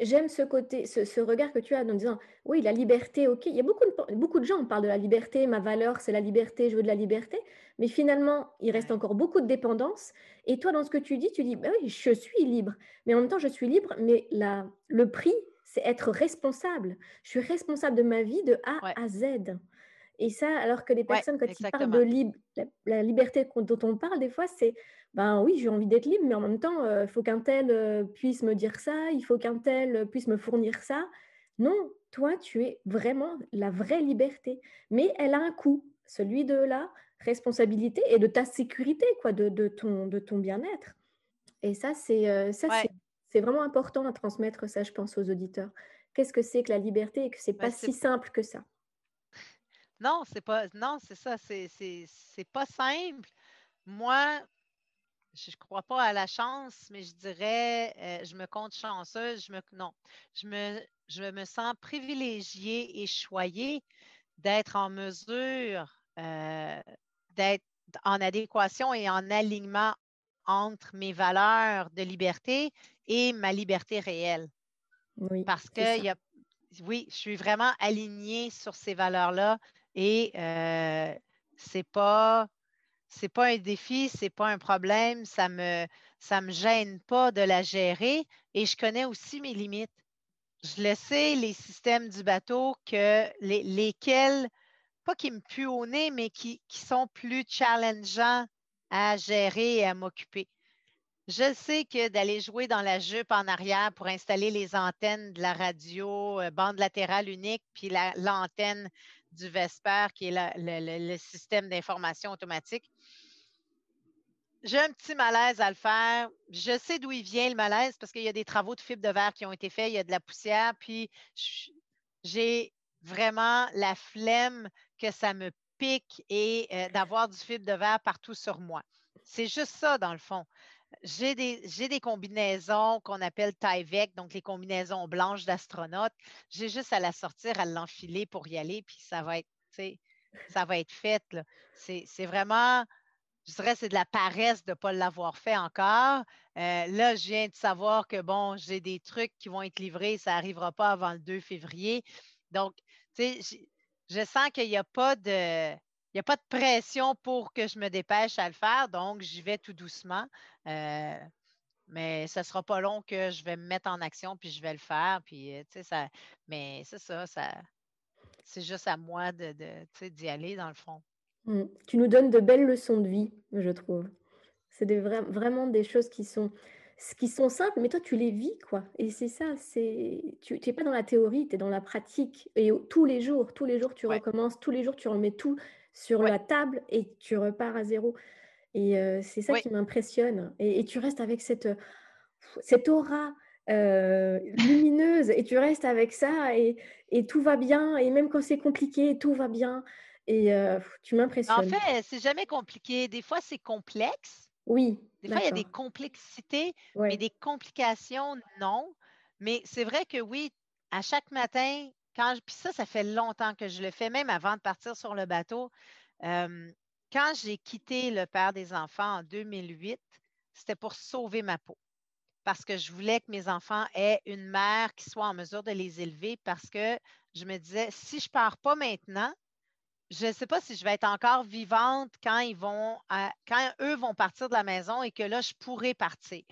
J'aime ce côté, ce, regard que tu as en disant, oui, la liberté, ok. Il y a beaucoup de, beaucoup de gens qui parlent de la liberté, ma valeur, c'est la liberté, je veux de la liberté. Mais finalement, il reste encore beaucoup de dépendance. Et toi, dans ce que tu dis, tu dis, bah oui, je suis libre. Mais en même temps, je suis libre, mais la, le prix, c'est être responsable. Je suis responsable de ma vie de A à Z. Et ça, alors que les personnes, quand ils parlent de la, liberté dont on parle, des fois, c'est ben oui, j'ai envie d'être libre, mais en même temps, il euh, faut qu'un tel euh, puisse me dire ça, il faut qu'un tel puisse me fournir ça. Non, toi, tu es vraiment la vraie liberté. Mais elle a un coût, celui de la responsabilité et de ta sécurité, quoi, de, de ton, de ton bien-être. Et ça, c'est euh, ça, c'est vraiment important à transmettre ça, je pense, aux auditeurs. Qu'est-ce que c'est que la liberté et que c'est pas si simple que ça? Non, c'est pas. Non, c'est ça. C'est pas simple. Moi, je ne crois pas à la chance, mais je dirais, euh, je me compte chanceuse. Je me, non, je me, je me sens privilégiée et choyée d'être en mesure euh, d'être en adéquation et en alignement entre mes valeurs de liberté et ma liberté réelle. Oui, Parce que oui, je suis vraiment alignée sur ces valeurs-là et euh, c'est pas pas un défi, c'est pas un problème, ça me ça me gêne pas de la gérer et je connais aussi mes limites. Je le sais, les systèmes du bateau que les, lesquels pas qui me puent au nez, mais qui, sont plus challengeants à gérer et à m'occuper. Je sais que d'aller jouer dans la jupe en arrière pour installer les antennes de la radio, euh, bande latérale unique, puis l'antenne du Vesper, qui est le, système d'information automatique, j'ai un petit malaise à le faire. Je sais d'où il vient le malaise parce qu'il y a des travaux de fibre de verre qui ont été faits, il y a de la poussière, puis j'ai vraiment la flemme que ça me pique et euh, d'avoir du fibre de verre partout sur moi. C'est juste ça, dans le fond. J'ai des, combinaisons qu'on appelle Tyvek, donc les combinaisons blanches d'astronautes. J'ai juste à la sortir, à l'enfiler pour y aller, puis ça va être, ça va être fait. C'est vraiment, je dirais, c'est de la paresse de ne pas l'avoir fait encore. Euh, là, je viens de savoir que, bon, j'ai des trucs qui vont être livrés, ça n'arrivera pas avant le 2 février. Donc, tu sais, je sens qu'il n'y a pas de. Il a pas de pression pour que je me dépêche à le faire, donc j'y vais tout doucement. Euh, mais ce ne sera pas long que je vais me mettre en action puis je vais le faire. Puis, euh, ça, mais c'est ça, ça c'est juste à moi de, d'y aller dans le fond. Mmh. Tu nous donnes de belles leçons de vie, je trouve. C'est vraiment des choses qui sont qui sont simples, mais toi, tu les vis, quoi. Et c'est ça, c'est tu n'es pas dans la théorie, tu es dans la pratique. Et tous les jours, tous les jours, tu recommences, tous les jours, tu remets tout sur la table et tu repars à zéro. Et c'est ça qui m'impressionne. Et, tu restes avec cette, cette aura lumineuse et tu restes avec ça et, et, tout va bien. Et même quand c'est compliqué, tout va bien. Et tu m'impressionnes. En fait, c'est jamais compliqué. Des fois, c'est complexe. Oui. Des fois, il y a des complexités, mais des complications, non. Mais c'est vrai que oui, à chaque matin, quand puis ça, ça fait longtemps que je le fais, même avant de partir sur le bateau. Quand j'ai quitté le père des enfants en 2008, c'était pour sauver ma peau. Parce que je voulais que mes enfants aient une mère qui soit en mesure de les élever parce que je me disais, si je ne pars pas maintenant, je ne sais pas si je vais être encore vivante quand ils vont, quand eux vont partir de la maison et que là, je pourrais partir.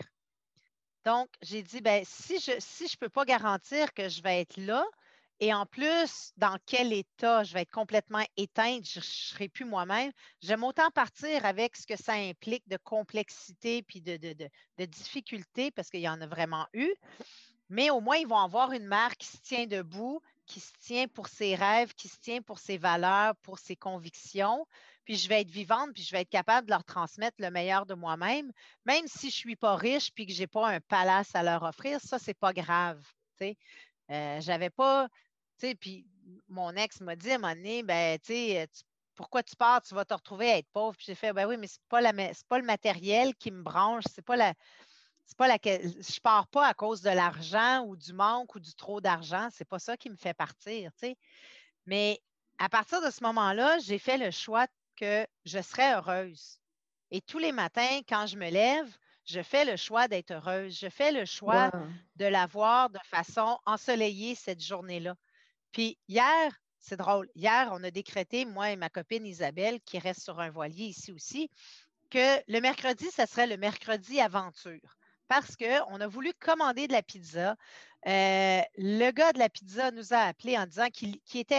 Donc, j'ai dit, ben, si je ne peux pas garantir que je vais être là, et en plus, dans quel état je vais être complètement éteinte, je ne serai plus moi-même, j'aime autant partir avec ce que ça implique de complexité puis de, de, de difficulté, parce qu'il y en a vraiment eu. Mais au moins, ils vont avoir une mère qui se tient debout, qui se tient pour ses rêves, qui se tient pour ses valeurs, pour ses convictions. Puis je vais être vivante, puis je vais être capable de leur transmettre le meilleur de moi-même, même si je ne suis pas riche puis que je n'ai pas un palace à leur offrir, ça, ce n'est pas grave. Euh, j'avais pas, puis mon ex m'a dit à un moment donné, ben, pourquoi tu pars, tu vas te retrouver à être pauvre. Puis j'ai fait, ben oui, mais ce n'est pas, pas le matériel qui me branche, c'est pas la, c'est pas laquelle. Je pars pas à cause de l'argent ou du manque ou du trop d'argent. C'est pas ça qui me fait partir, Mais à partir de ce moment-là, j'ai fait le choix que je serais heureuse. Et tous les matins, quand je me lève, je fais le choix d'être heureuse. Je fais le choix de l'avoir de façon ensoleillée cette journée-là. Puis hier, c'est drôle. Hier, on a décrété, moi et ma copine Isabelle, qui reste sur un voilier ici aussi, que le mercredi, ce serait le mercredi aventure parce qu'on a voulu commander de la pizza. Euh, le gars de la pizza nous a appelé en disant qu'il était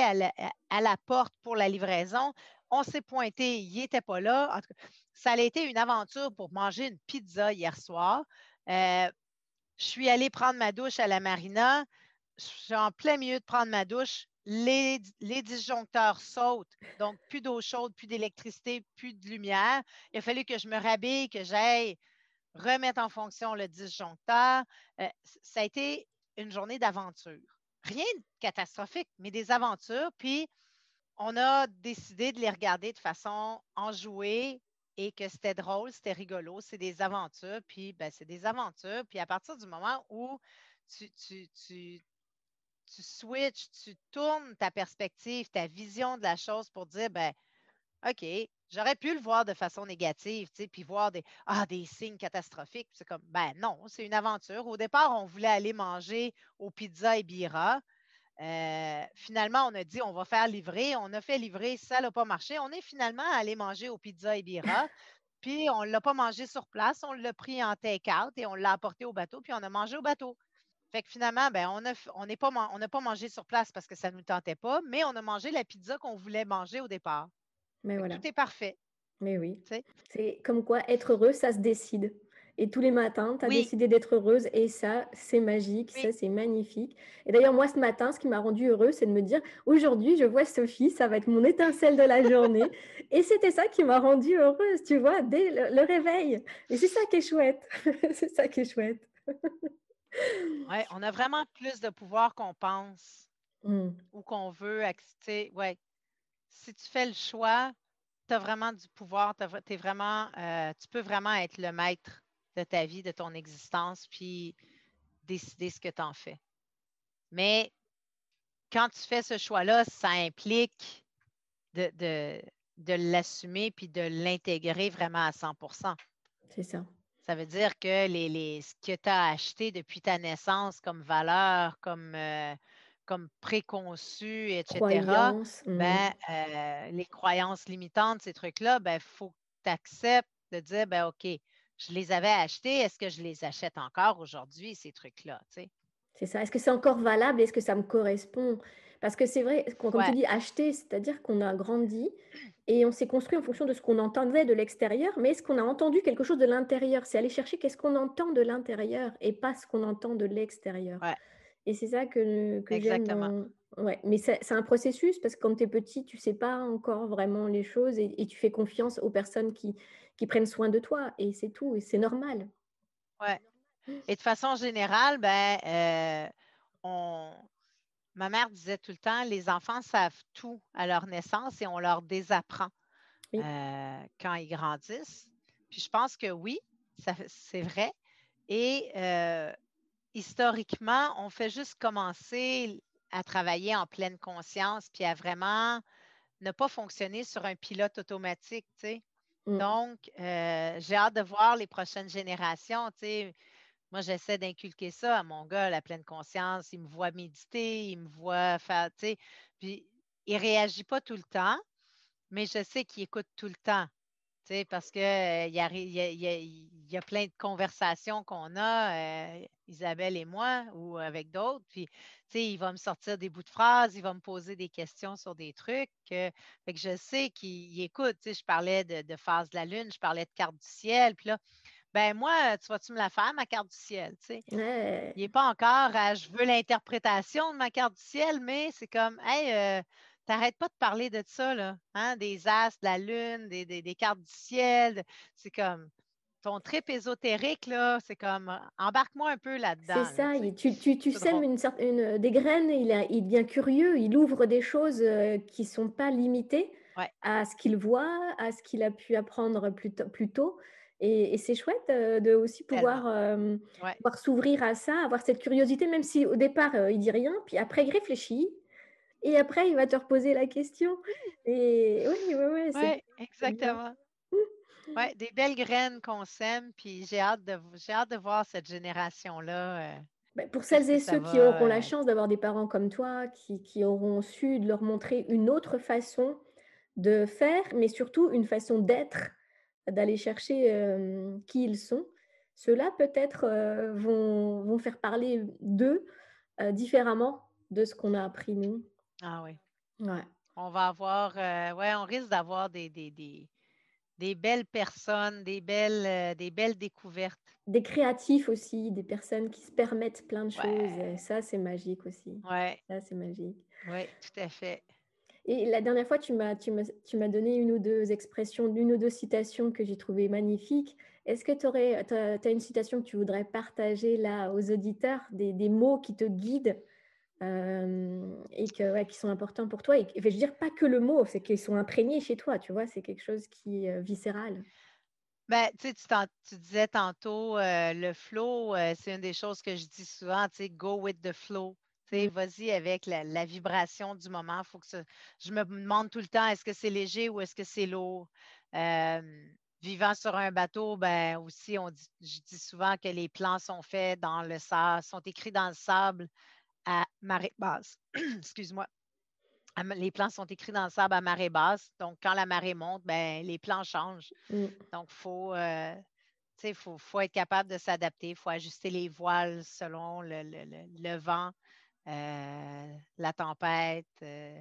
à la, porte pour la livraison. On s'est pointé, il n'était pas là. En tout cas, ça a été une aventure pour manger une pizza hier soir. Euh, je suis allée prendre ma douche à la marina. Je suis en plein milieu de prendre ma douche. les, les, disjoncteurs sautent, donc plus d'eau chaude, plus d'électricité, plus de lumière. Il a fallu que je me rhabille, que j'aille remettre en fonction le disjoncteur. Euh, ça a été une journée d'aventure. Rien de catastrophique, mais des aventures. Puis, on a décidé de les regarder de façon enjouée et que c'était drôle, c'était rigolo. C'est des aventures, puis ben, c'est des aventures. Puis à partir du moment où tu, tu, tu, tu switches, tu tournes ta perspective, ta vision de la chose pour dire, ben, OK, j'aurais pu le voir de façon négative, tu sais, puis voir des, ah, des signes catastrophiques. C'est comme, ben non, c'est une aventure. Au départ, on voulait aller manger au Pizza et Bira. Euh, finalement, on a dit, on va faire livrer. On a fait livrer, ça n'a pas marché. On est finalement allé manger au Pizza et Bira. puis on ne l'a pas mangé sur place, on l'a pris en take-out et on l'a apporté au bateau, puis on a mangé au bateau. Fait que finalement, ben, on n'a on pas, on pas mangé sur place parce que ça ne nous tentait pas, mais on a mangé la pizza qu'on voulait manger au départ. Mais voilà. Tout est parfait. Mais oui. C'est comme quoi être heureux, ça se décide. Et tous les matins, tu as décidé d'être heureuse et ça, c'est magique, ça, c'est magnifique. Et d'ailleurs, moi, ce matin, ce qui m'a rendue heureuse, c'est de me dire, aujourd'hui, je vois Sophie, ça va être mon étincelle de la journée. et c'était ça qui m'a rendue heureuse, tu vois, dès le, le réveil. Et c'est ça qui est chouette. c'est ça qui est chouette. Oui, on a vraiment plus de pouvoir qu'on pense mmh. ou qu'on veut. Ouais. Si tu fais le choix, tu as vraiment du pouvoir, es vraiment, euh, tu peux vraiment être le maître de ta vie, de ton existence, puis décider ce que tu en fais. Mais quand tu fais ce choix-là, ça implique de, de, de l'assumer puis de l'intégrer vraiment à 100% C'est ça. Ça veut dire que les, ce que tu as acheté depuis ta naissance comme valeur, comme, euh, comme préconçu, etc., ben, mmh. euh, les croyances limitantes, ces trucs-là, il ben, faut que tu acceptes de dire, ben, OK, je les avais achetés, est-ce que je les achète encore aujourd'hui, ces trucs-là? C'est ça. Est-ce que c'est encore valable? Est-ce que ça me correspond? Parce que c'est vrai, comme tu dis, acheter, c'est-à-dire qu'on a grandi et on s'est construit en fonction de ce qu'on entendait de l'extérieur, mais est-ce qu'on a entendu quelque chose de l'intérieur? C'est aller chercher qu'est-ce qu'on entend de l'intérieur et pas ce qu'on entend de l'extérieur. Et c'est ça que, que j'aime. Ouais. Mais c'est un processus parce que quand tu es petit, tu sais pas encore vraiment les choses et, tu fais confiance aux personnes qui, qui prennent soin de toi et c'est tout, et c'est normal. Ouais. Et de façon générale, ben, euh, on, Ma mère disait tout le temps, les enfants savent tout à leur naissance et on leur désapprend euh, quand ils grandissent. Puis je pense que oui, c'est vrai. Et euh, historiquement, on fait juste commencer à travailler en pleine conscience puis à vraiment ne pas fonctionner sur un pilote automatique, tu sais. Mm. Donc, euh, j'ai hâte de voir les prochaines générations, tu sais. Moi, j'essaie d'inculquer ça à mon gars, la pleine conscience. Il me voit méditer, il me voit faire, tu sais. Puis, il ne réagit pas tout le temps, mais je sais qu'il écoute tout le temps. Tu sais, parce qu'il y, a, y, a, plein de conversations qu'on a, euh, Isabelle et moi, ou avec d'autres. Puis, tu sais, il va me sortir des bouts de phrases, il va me poser des questions sur des trucs. fait que je sais qu'il écoute. Tu sais, je parlais de, de phase de la Lune, je parlais de carte du ciel. Puis là, ben moi, tu vas-tu me la faire, ma carte du ciel? Tu sais? Il n'est pas encore à je veux l'interprétation de ma carte du ciel, mais c'est comme Hey, euh, t'arrêtes pas de parler de ça, là, hein? Des astres, de la lune, des, cartes du ciel. C'est comme ton trip ésotérique, là, c'est comme embarque-moi un peu là-dedans. C'est ça, tu, tu, tu sèmes une, une, des graines, il, il devient curieux, il ouvre des choses euh, qui ne sont pas limitées à ce qu'il voit, à ce qu'il a pu apprendre plus, plus tôt. Et, c'est chouette de aussi pouvoir, s'ouvrir à ça, avoir cette curiosité, même si au départ, il dit rien, puis après, il réfléchit. Et après, il va te reposer la question. Et oui, oui, oui. Ouais, exactement. Ouais, des belles graines qu'on sème, puis j'ai hâte, de, hâte de voir cette génération-là. Ben, pour celles et ceux qui auront la chance d'avoir des parents comme toi, qui, qui, auront su leur montrer une autre façon de faire, mais surtout une façon d'être d'aller chercher qui ils sont, ceux-là peut-être vont, vont, faire parler d'eux différemment de ce qu'on a appris nous. Ah oui. Ouais. On va avoir, ouais, on risque d'avoir des, des, des belles personnes, des belles, euh, des belles découvertes. Des créatifs aussi, des personnes qui se permettent plein de choses. Ça, c'est magique aussi. Ouais. Ça, c'est magique. Oui, tout à fait. Et la dernière fois, tu m'as, tu m'as, donné une ou deux expressions, une ou deux citations que j'ai trouvées magnifiques. Est-ce que tu as, une citation que tu voudrais partager là aux auditeurs, des, des mots qui te guident euh, et que, qui sont importants pour toi. Et, je veux dire, pas que le mot, c'est qu'ils sont imprégnés chez toi, tu vois, c'est quelque chose qui est euh, viscéral. Ben, tu, tu disais tantôt, euh, le flow, c'est une des choses que je dis souvent, tu sais, go with the flow. Vas-y avec la, vibration du moment. Faut que je me demande tout le temps, est-ce que c'est léger ou est-ce que c'est lourd? vivant sur un bateau, ben aussi, on dit, je dis souvent que les plans sont faits dans le sable, sont écrits dans le sable à marée basse. Excuse-moi. Les plans sont écrits dans le sable à marée basse. Donc, quand la marée monte, ben, les plans changent. Mm. Donc, euh, il faut, faut, être capable de s'adapter. Il faut ajuster les voiles selon le, vent, euh, la tempête. Euh.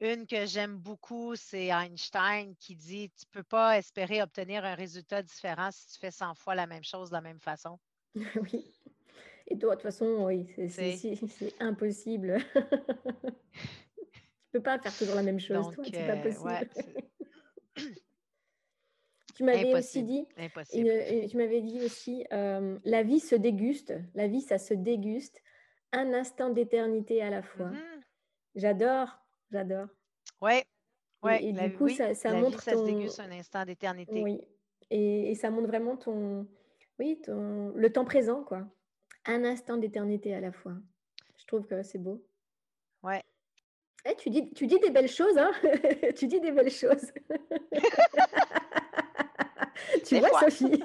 Une que j'aime beaucoup, c'est Einstein qui dit Tu ne peux pas espérer obtenir un résultat différent si tu fais 100 fois la même chose de la même façon. oui. Et toi, de toute façon, oui, c'est impossible. tu peux pas faire toujours la même chose, c'est pas euh, possible. tu m'avais aussi dit, tu m'avais dit aussi, euh, la vie se déguste, la vie, ça se déguste, un instant d'éternité à la fois. Mmh j'adore, j'adore. Ouais, ouais. Et, du coup, ça, ça montre vie, ça se déguste un instant d'éternité. Oui, et, et, ça montre vraiment ton, oui, ton, le temps présent, quoi un instant d'éternité à la fois. Je trouve que c'est beau. Ouais. Eh, tu, dis, tu dis des belles choses, hein Tu dis des belles choses. tu vois, Sophie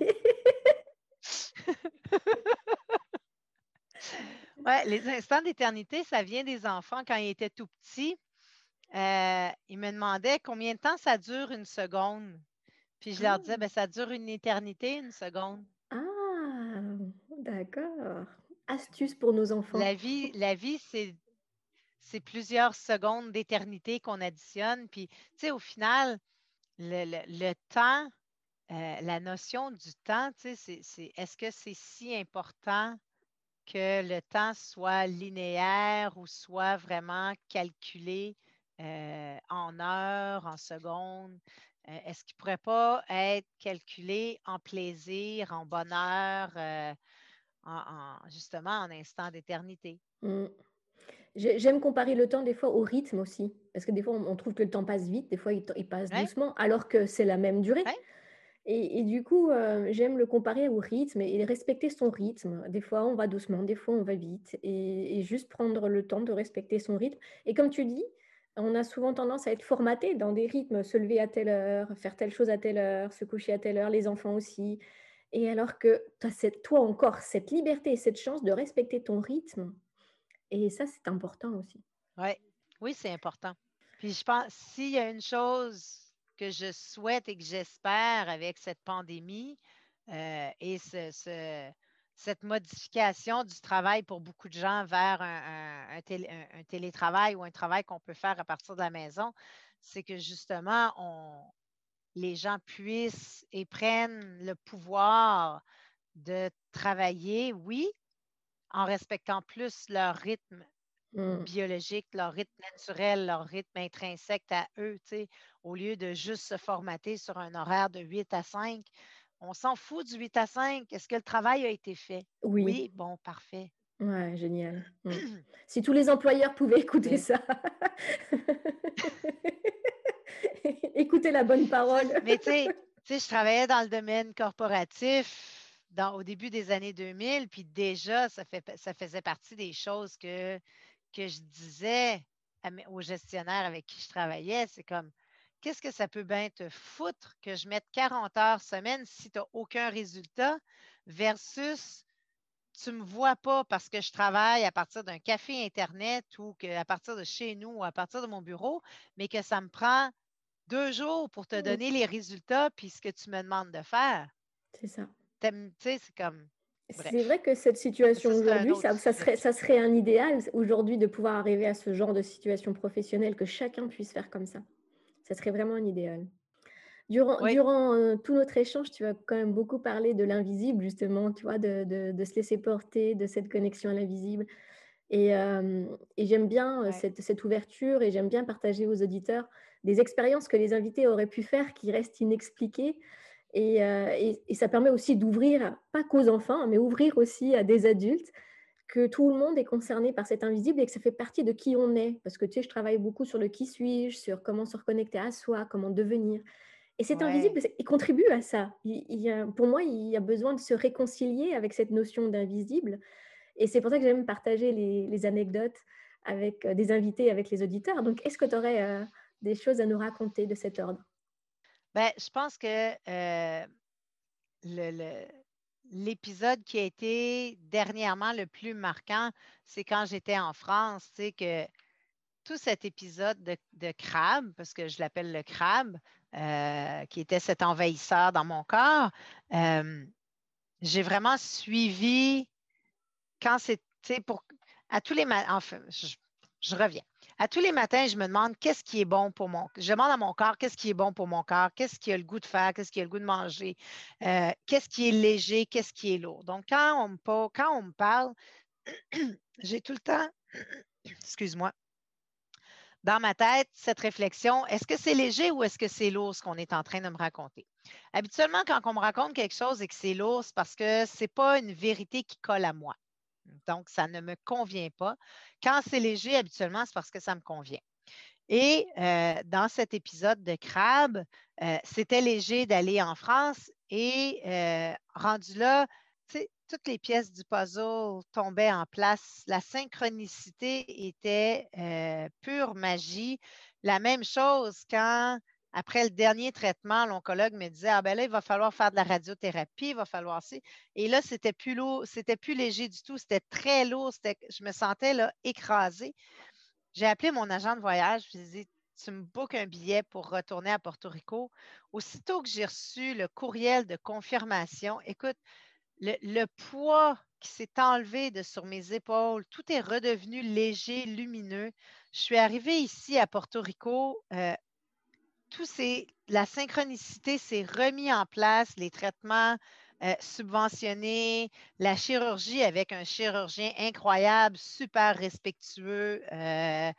Ouais, les instants d'éternité, ça vient des enfants quand ils étaient tout petits. Euh, ils me demandaient combien de temps ça dure une seconde. Puis je leur disais, ah. ben, ça dure une éternité, une seconde. Ah, D'accord. Astuce pour nos enfants. La vie, la vie c'est, c'est plusieurs secondes d'éternité qu'on additionne. Puis, tu sais, au final, le, temps, euh, la notion du temps, tu sais, c'est, est-ce que c'est si important que le temps soit linéaire ou soit vraiment calculé euh, en heures, en secondes? Euh, est-ce qu'il ne pourrait pas être calculé en plaisir, en bonheur, justement en instant d'éternité? Mmh. J'aime comparer le temps des fois au rythme aussi, parce que des fois on, trouve que le temps passe vite, des fois il, passe doucement, alors que c'est la même durée. Et, du coup, euh, j'aime le comparer au rythme et respecter son rythme. Des fois, on va doucement, des fois, on va vite. Et, juste prendre le temps de respecter son rythme. Et comme tu dis, on a souvent tendance à être formaté dans des rythmes, se lever à telle heure, faire telle chose à telle heure, se coucher à telle heure, les enfants aussi. Et alors que as toi encore cette liberté et cette chance de respecter ton rythme. Et ça, c'est important aussi. Ouais. Oui, c'est important. Puis je pense, s'il y a une chose que je souhaite et que j'espère avec cette pandémie euh, et cette modification du travail pour beaucoup de gens vers un, télétravail ou un travail qu'on peut faire à partir de la maison, c'est que justement, on, les gens puissent et prennent le pouvoir de travailler, oui, en respectant plus leur rythme mmh. biologique, leur rythme naturel, leur rythme intrinsèque à eux, au lieu de juste se formater sur un horaire de 8 à 5. On s'en fout du 8 à 5. Est-ce que le travail a été fait? Oui. Oui, bon, parfait. Ouais, génial. Mmh. si tous les employeurs pouvaient écouter ça. Écoutez la bonne parole. Mais tu sais, je travaillais dans le domaine corporatif dans, au début des années 2000, puis déjà, ça, fait, ça faisait partie des choses que, que je disais aux gestionnaires avec qui je travaillais. C'est comme, qu'est-ce que ça peut bien te foutre que je mette 40 heures semaine si tu n'as aucun résultat versus tu ne me vois pas parce que je travaille à partir d'un café Internet ou que à partir de chez nous ou à partir de mon bureau, mais que ça me prend deux jours pour te mmh. donner les résultats puis ce que tu me demandes de faire. C'est ça. Tu sais, c'est comme. C'est vrai que cette situation aujourd'hui, ça, serait, ça serait un idéal aujourd'hui de pouvoir arriver à ce genre de situation professionnelle, que chacun puisse faire comme ça. Ça serait vraiment un idéal. Durant, durant tout notre échange, tu as quand même beaucoup parlé de l'invisible, justement, tu vois, de, de, se laisser porter, de cette connexion à l'invisible. Et, et j'aime bien cette, cette, ouverture et j'aime bien partager aux auditeurs des expériences que les invités auraient pu faire qui restent inexpliquées. Et, et, et ça permet aussi d'ouvrir, pas qu'aux enfants, mais ouvrir aussi à des adultes que tout le monde est concerné par cet invisible et que ça fait partie de qui on est. Parce que tu sais, je travaille beaucoup sur le qui suis-je, sur comment se reconnecter à soi, comment devenir. Et cet invisible, il contribue à ça. Il, pour moi, il y a besoin de se réconcilier avec cette notion d'invisible. Et c'est pour ça que j'aime partager les, anecdotes avec euh, des invités, avec les auditeurs. Donc, est-ce que tu aurais euh, des choses à nous raconter de cet ordre? Ben, je pense que euh, l'épisode qui a été dernièrement le plus marquant, c'est quand j'étais en France, tu sais, que tout cet épisode de, crabe, parce que je l'appelle le crabe, euh, qui était cet envahisseur dans mon corps, euh, j'ai vraiment suivi quand c'était pour. À tous les enfin, je, reviens. À tous les matins, je me demande qu'est-ce qui est bon pour mon Je demande à mon corps qu'est-ce qui est bon pour mon corps, qu'est-ce qui a le goût de faire, qu'est-ce qui a le goût de manger, euh, qu'est-ce qui est léger, qu'est-ce qui est lourd. Donc, quand on me, quand on me parle, j'ai tout le temps, excuse-moi, dans ma tête cette réflexion, est-ce que c'est léger ou est-ce que c'est lourd ce qu'on est en train de me raconter? Habituellement, quand on me raconte quelque chose et que c'est lourd, c'est parce que ce n'est pas une vérité qui colle à moi. Donc, ça ne me convient pas. Quand c'est léger, habituellement, c'est parce que ça me convient. Et euh, dans cet épisode de Crabe, euh, c'était léger d'aller en France et euh, rendu là, toutes les pièces du puzzle tombaient en place. La synchronicité était pure magie. La même chose quand, après le dernier traitement, l'oncologue me disait Ah ben là, il va falloir faire de la radiothérapie, il va falloir aussi. Et là, c'était plus lourd, c'était plus léger du tout, c'était très lourd. Je me sentais là, écrasée. J'ai appelé mon agent de voyage, je lui ai dit tu me bookes un billet pour retourner à Porto Rico. Aussitôt que j'ai reçu le courriel de confirmation, écoute, le, poids qui s'est enlevé de sur mes épaules, tout est redevenu léger, lumineux. Je suis arrivée ici à Porto Rico, euh, tout la synchronicité s'est remis en place, les traitements euh, subventionnés, la chirurgie avec un chirurgien incroyable, super respectueux. Euh,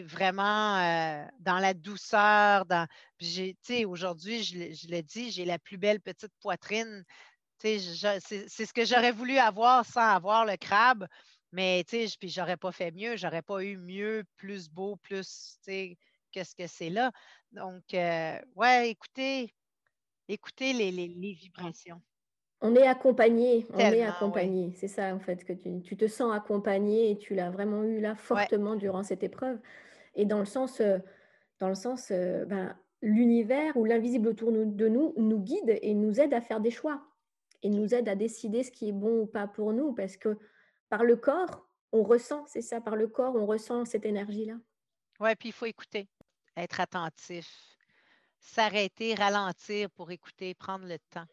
vraiment euh, dans la douceur. Dans... Aujourd'hui, je, je, le dis, j'ai la plus belle petite poitrine c'est ce que j'aurais voulu avoir sans avoir le crabe, mais puis j'aurais pas fait mieux, j'aurais pas eu mieux, plus beau, plus que ce que c'est là. Donc, euh, ouais, écoutez, écoutez les, vibrations. On est accompagné, on est accompagné. C'est ça, en fait, que tu, te sens accompagné et tu l'as vraiment eu là fortement durant cette épreuve. Et dans le sens, euh, dans le sens euh, ben, l'univers ou l'invisible autour de nous nous guide et nous aide à faire des choix et nous aide à décider ce qui est bon ou pas pour nous, parce que par le corps, on ressent, c'est ça, par le corps, on ressent cette énergie-là. Oui, puis il faut écouter, être attentif, s'arrêter, ralentir pour écouter, prendre le temps.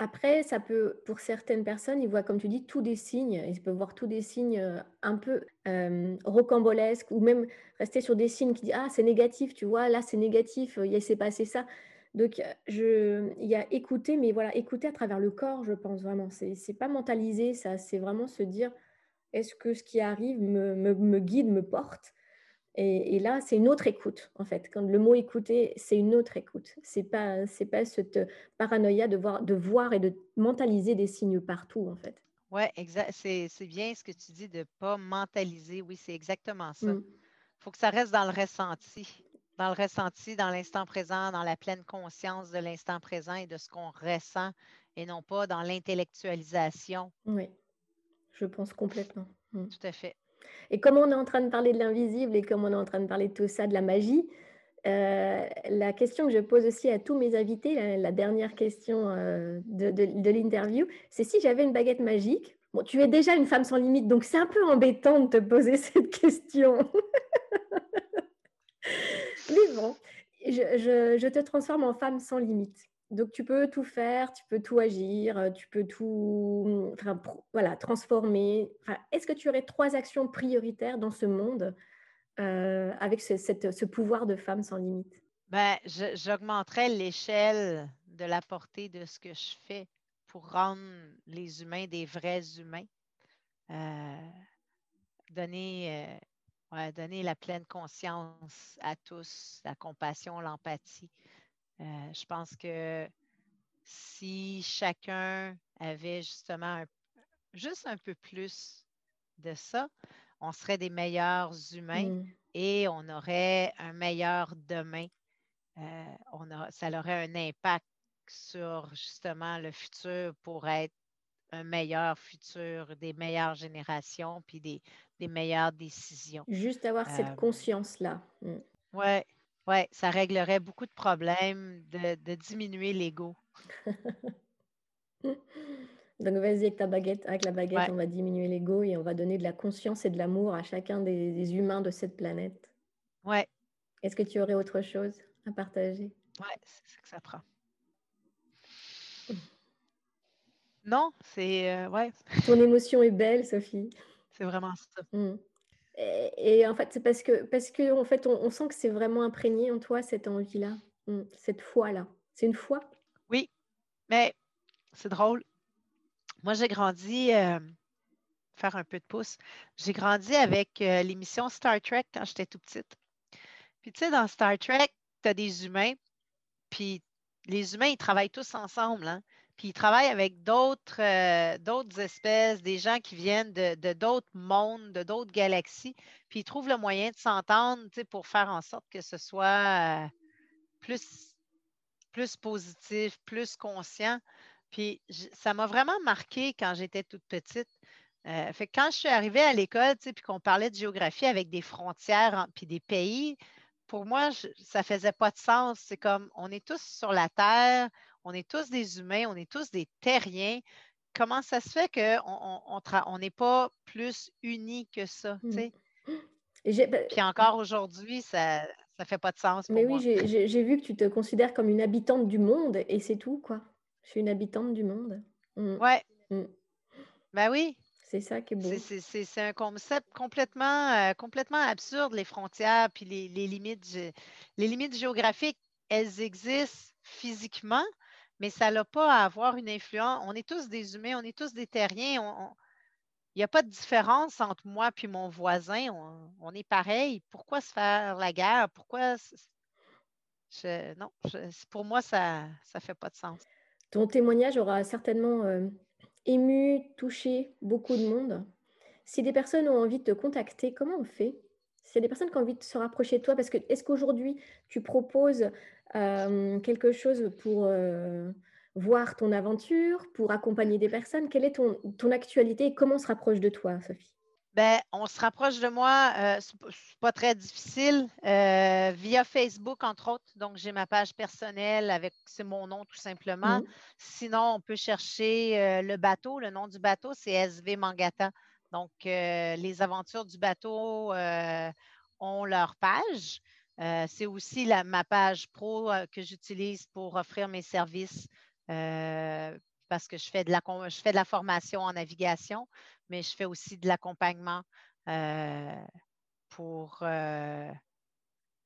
Après, ça peut, pour certaines personnes, ils voient, comme tu dis, tous des signes. Ils peuvent voir tous des signes euh, un peu euh, rocambolesques ou même rester sur des signes qui disent Ah, c'est négatif, tu vois, là, c'est négatif, il s'est passé ça. Donc, je, il y a écouter, mais voilà, écouter à travers le corps, je pense vraiment. C'est, c'est pas mentaliser, ça, c'est vraiment se dire est-ce que ce qui arrive me, guide, me porte? Et, là, c'est une autre écoute, en fait. Quand le mot écouter, c'est une autre écoute. C'est pas, c'est pas cette paranoïa de voir, de voir et de mentaliser des signes partout, en fait. Oui, exact. C'est, c'est bien ce que tu dis de ne pas mentaliser. Oui, c'est exactement ça. Il mmh. faut que ça reste dans le ressenti dans le ressenti, dans l'instant présent, dans la pleine conscience de l'instant présent et de ce qu'on ressent et non pas dans l'intellectualisation. Oui, je pense complètement. Mm. Tout à fait. Et comme on est en train de parler de l'invisible et comme on est en train de parler de tout ça, de la magie, euh, la question que je pose aussi à tous mes invités, la, dernière question euh, de, l'interview, c'est si j'avais une baguette magique. Tu es déjà une femme sans limite, donc c'est un peu embêtant de te poser cette question. Mais bon, je, te transforme en femme sans limite. Donc tu peux tout faire, tu peux tout agir, tu peux tout voilà, transformer. Est-ce que tu aurais trois actions prioritaires dans ce monde euh, avec ce, pouvoir de femme sans limite? Ben, j'augmenterais l'échelle de la portée de ce que je fais pour rendre les humains des vrais humains. Euh, euh, donner la pleine conscience à tous, la compassion, l'empathie. Euh, je pense que si chacun avait justement juste un peu plus de ça, on serait des meilleurs humains mmh. et on aurait un meilleur demain euh, on ça aurait un impact sur justement le futur pour être un meilleur futur, des meilleures générations, puis des, meilleures décisions. Juste avoir cette euh, conscience-là. Mm. Oui, ouais, ça réglerait beaucoup de problèmes de, diminuer l'ego. Donc vas-y avec ta baguette, avec la baguette, on va diminuer l'ego et on va donner de la conscience et de l'amour à chacun des, des, humains de cette planète. Ouais. Est-ce que tu aurais autre chose à partager? Oui, c'est ça que ça prend. Non, c'est. Euh, ouais. Ton émotion est belle, Sophie. C'est vraiment ça. Mmh. Et, en fait, c'est parce que, parce que en fait, on, sent que c'est vraiment imprégné en toi, cette envie-là, cette foi-là. C'est une foi? Oui, mais c'est drôle. Moi, j'ai grandi, euh, faire un peu de pouce, j'ai grandi avec euh, l'émission Star Trek quand j'étais tout petite. Puis, tu sais, dans Star Trek, tu as des humains, puis les humains, ils travaillent tous ensemble, hein? Puis ils travaillent avec d'autres euh, d'autres espèces, des gens qui viennent de d'autres mondes, de d'autres galaxies, puis ils trouvent le moyen de s'entendre pour faire en sorte que ce soit euh, plus, plus positif, plus conscient. Puis ça m'a vraiment marqué quand j'étais toute petite. Euh, fait quand je suis arrivée à l'école, puis qu'on parlait de géographie avec des frontières, puis des pays, pour moi, ça faisait pas de sens. C'est comme, on est tous sur la Terre, on est tous des humains, on est tous des terriens. Comment ça se fait qu'on on n'est pas plus unis que ça? Mmh. Ben, Puis encore aujourd'hui, ça ne fait pas de sens. Pour Mais oui, j'ai vu que tu te considères comme une habitante du monde et c'est tout, quoi. Je suis une habitante du monde. Mmh. Ouais. Mmh. Ben oui, c'est ça qui est beau. C'est un concept complètement, euh, complètement absurde, les frontières, puis les, limites, les limites géographiques, elles existent physiquement, mais ça n'a pas à avoir une influence. On est tous des humains, on est tous des terriens. il n'y a pas de différence entre moi et mon voisin. On, est pareil. Pourquoi se faire la guerre? Pourquoi. non, pour moi, ça ne fait pas de sens. Ton témoignage aura certainement euh, ému, touché beaucoup de monde. Si des personnes ont envie de te contacter, comment on fait? S'il y a des personnes qui ont envie de se rapprocher de toi, parce que est-ce qu'aujourd'hui tu proposes euh, quelque chose pour euh, voir ton aventure, pour accompagner des personnes? Quelle est ton, ton actualité et comment on se rapproche de toi, Sophie? Ben, on se rapproche de moi, euh, ce n'est pas très difficile, euh, via Facebook, entre autres. Donc, j'ai ma page personnelle avec, c'est mon nom tout simplement. Mmh. Sinon, on peut chercher euh, le bateau. Le nom du bateau, c'est SV Mangata. Donc, les aventures du bateau ont leur page. c'est aussi la, ma page pro que j'utilise pour offrir mes services parce que je fais, de la, je fais de la formation en navigation, mais je fais aussi de l'accompagnement euh, pour, euh,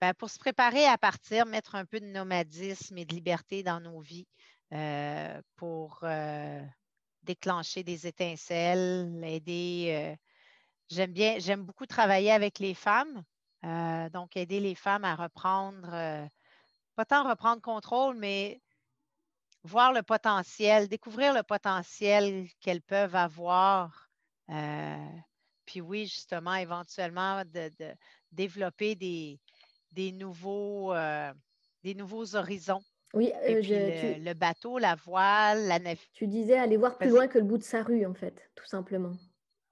ben, pour se préparer à partir, mettre un peu de nomadisme et de liberté dans nos vies euh, pour déclencher des étincelles, aider. j'aime bien, j'aime beaucoup travailler avec les femmes, donc aider les femmes à reprendre, pas tant reprendre contrôle, mais voir le potentiel, découvrir le potentiel qu'elles peuvent avoir. Euh, puis oui, justement, éventuellement, de, développer des, nouveaux, euh, des nouveaux horizons. Oui, euh, le, bateau, la voile, la nef. Tu disais aller voir plus loin que le bout de sa rue, en fait, tout simplement.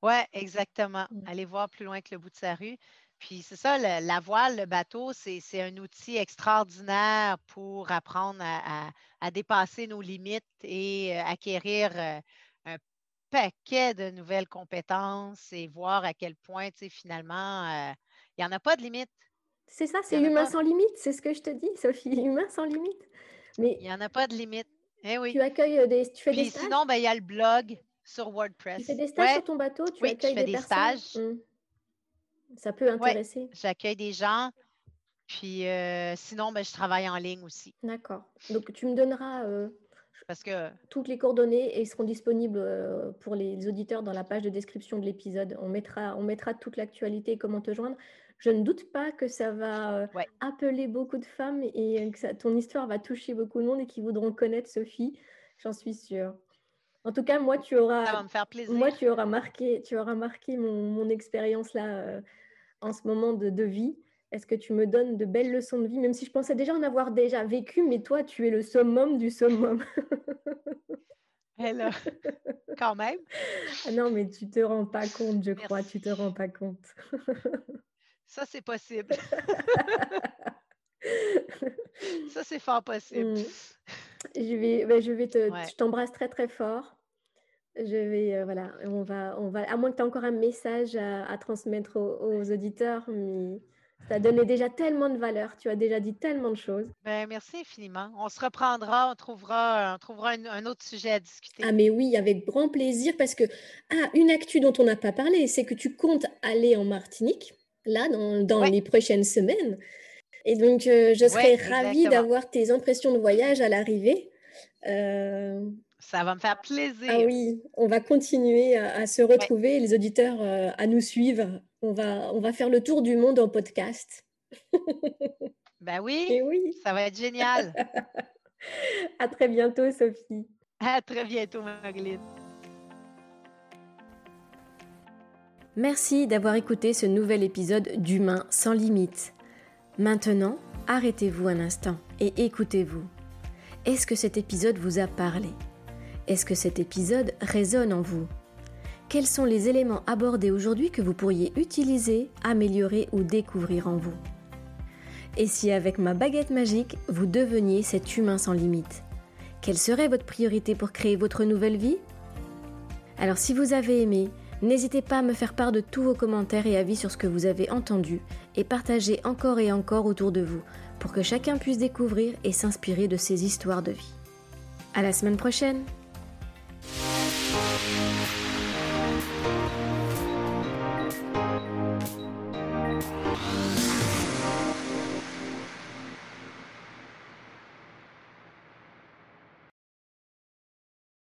Oui, exactement. Mmh. Aller voir plus loin que le bout de sa rue. Puis c'est ça, la voile, le bateau, c'est un outil extraordinaire pour apprendre à, dépasser nos limites et euh, acquérir euh, un paquet de nouvelles compétences et voir à quel point, tu sais, finalement, il n'y en a pas de limite. C'est ça, c'est humain sans limite, c'est ce que je te dis, Sophie, humain sans limite. Mais il n'y en a pas de limite. Eh oui. Tu accueilles des, tu fais des stages? Sinon, ben, il y a le blog sur WordPress. Tu fais des stages sur ton bateau, tu oui, accueilles je fais des, stages. Mmh. Ça peut intéresser. J'accueille des gens. Puis euh, sinon, ben, je travaille en ligne aussi. D'accord. Donc, tu me donneras euh, Parce que toutes les coordonnées et ils seront disponibles euh, pour les auditeurs dans la page de description de l'épisode. On mettra, on mettra toute l'actualité et comment te joindre. Je ne doute pas que ça va euh, Ouais. appeler beaucoup de femmes et que ça- ton histoire va toucher beaucoup de monde et qui voudront connaître Sophie. J'en suis sûre. En tout cas, moi, tu ça auras, va me faire plaisir. moi, tu auras marqué, tu auras marqué mon, mon expérience là euh, en ce moment de, de vie. Est-ce que tu me donnes de belles leçons de vie, même si je pensais déjà en avoir déjà vécu, mais toi, tu es le summum du summum. Là, quand même. Ah non, mais tu te rends pas compte, je crois, tu te rends pas compte. Ça, c'est possible. Ça, c'est fort possible. Mm. Je vais, ben, je vais te, Ouais. je t'embrasse très très fort. Je vais, euh, voilà, on va, on va, à moins que tu aies encore un message à, à transmettre aux, aux auditeurs, mais ça a donné déjà tellement de valeur, tu as déjà dit tellement de choses. Ben, merci infiniment. On se reprendra, on trouvera, on trouvera un, un autre sujet à discuter. Ah mais oui, avec grand plaisir, parce que, ah, une actu dont on n'a pas parlé, c'est que tu comptes aller en Martinique, là, dans, dans Ouais. les prochaines semaines. Et donc, euh, je serais Ouais, ravie d'avoir tes impressions de voyage à l'arrivée. Euh, Ça va me faire plaisir. Ah oui, on va continuer à, à se retrouver, les auditeurs euh, à nous suivre. On va, on va faire le tour du monde en podcast. Ben oui, Et oui, ça va être génial. à très bientôt, Sophie. À très bientôt, Magline. Merci d'avoir écouté ce nouvel épisode d'Humain sans limite. Maintenant, arrêtez-vous un instant et écoutez-vous. Est-ce que cet épisode vous a parlé? Est-ce que cet épisode résonne en vous? Quels sont les éléments abordés aujourd'hui que vous pourriez utiliser, améliorer ou découvrir en vous? Et si avec ma baguette magique, vous deveniez cet humain sans limite Quelle serait votre priorité pour créer votre nouvelle vie? Alors si vous avez aimé, N'hésitez pas à me faire part de tous vos commentaires et avis sur ce que vous avez entendu et partagez encore et encore autour de vous pour que chacun puisse découvrir et s'inspirer de ces histoires de vie. À la semaine prochaine!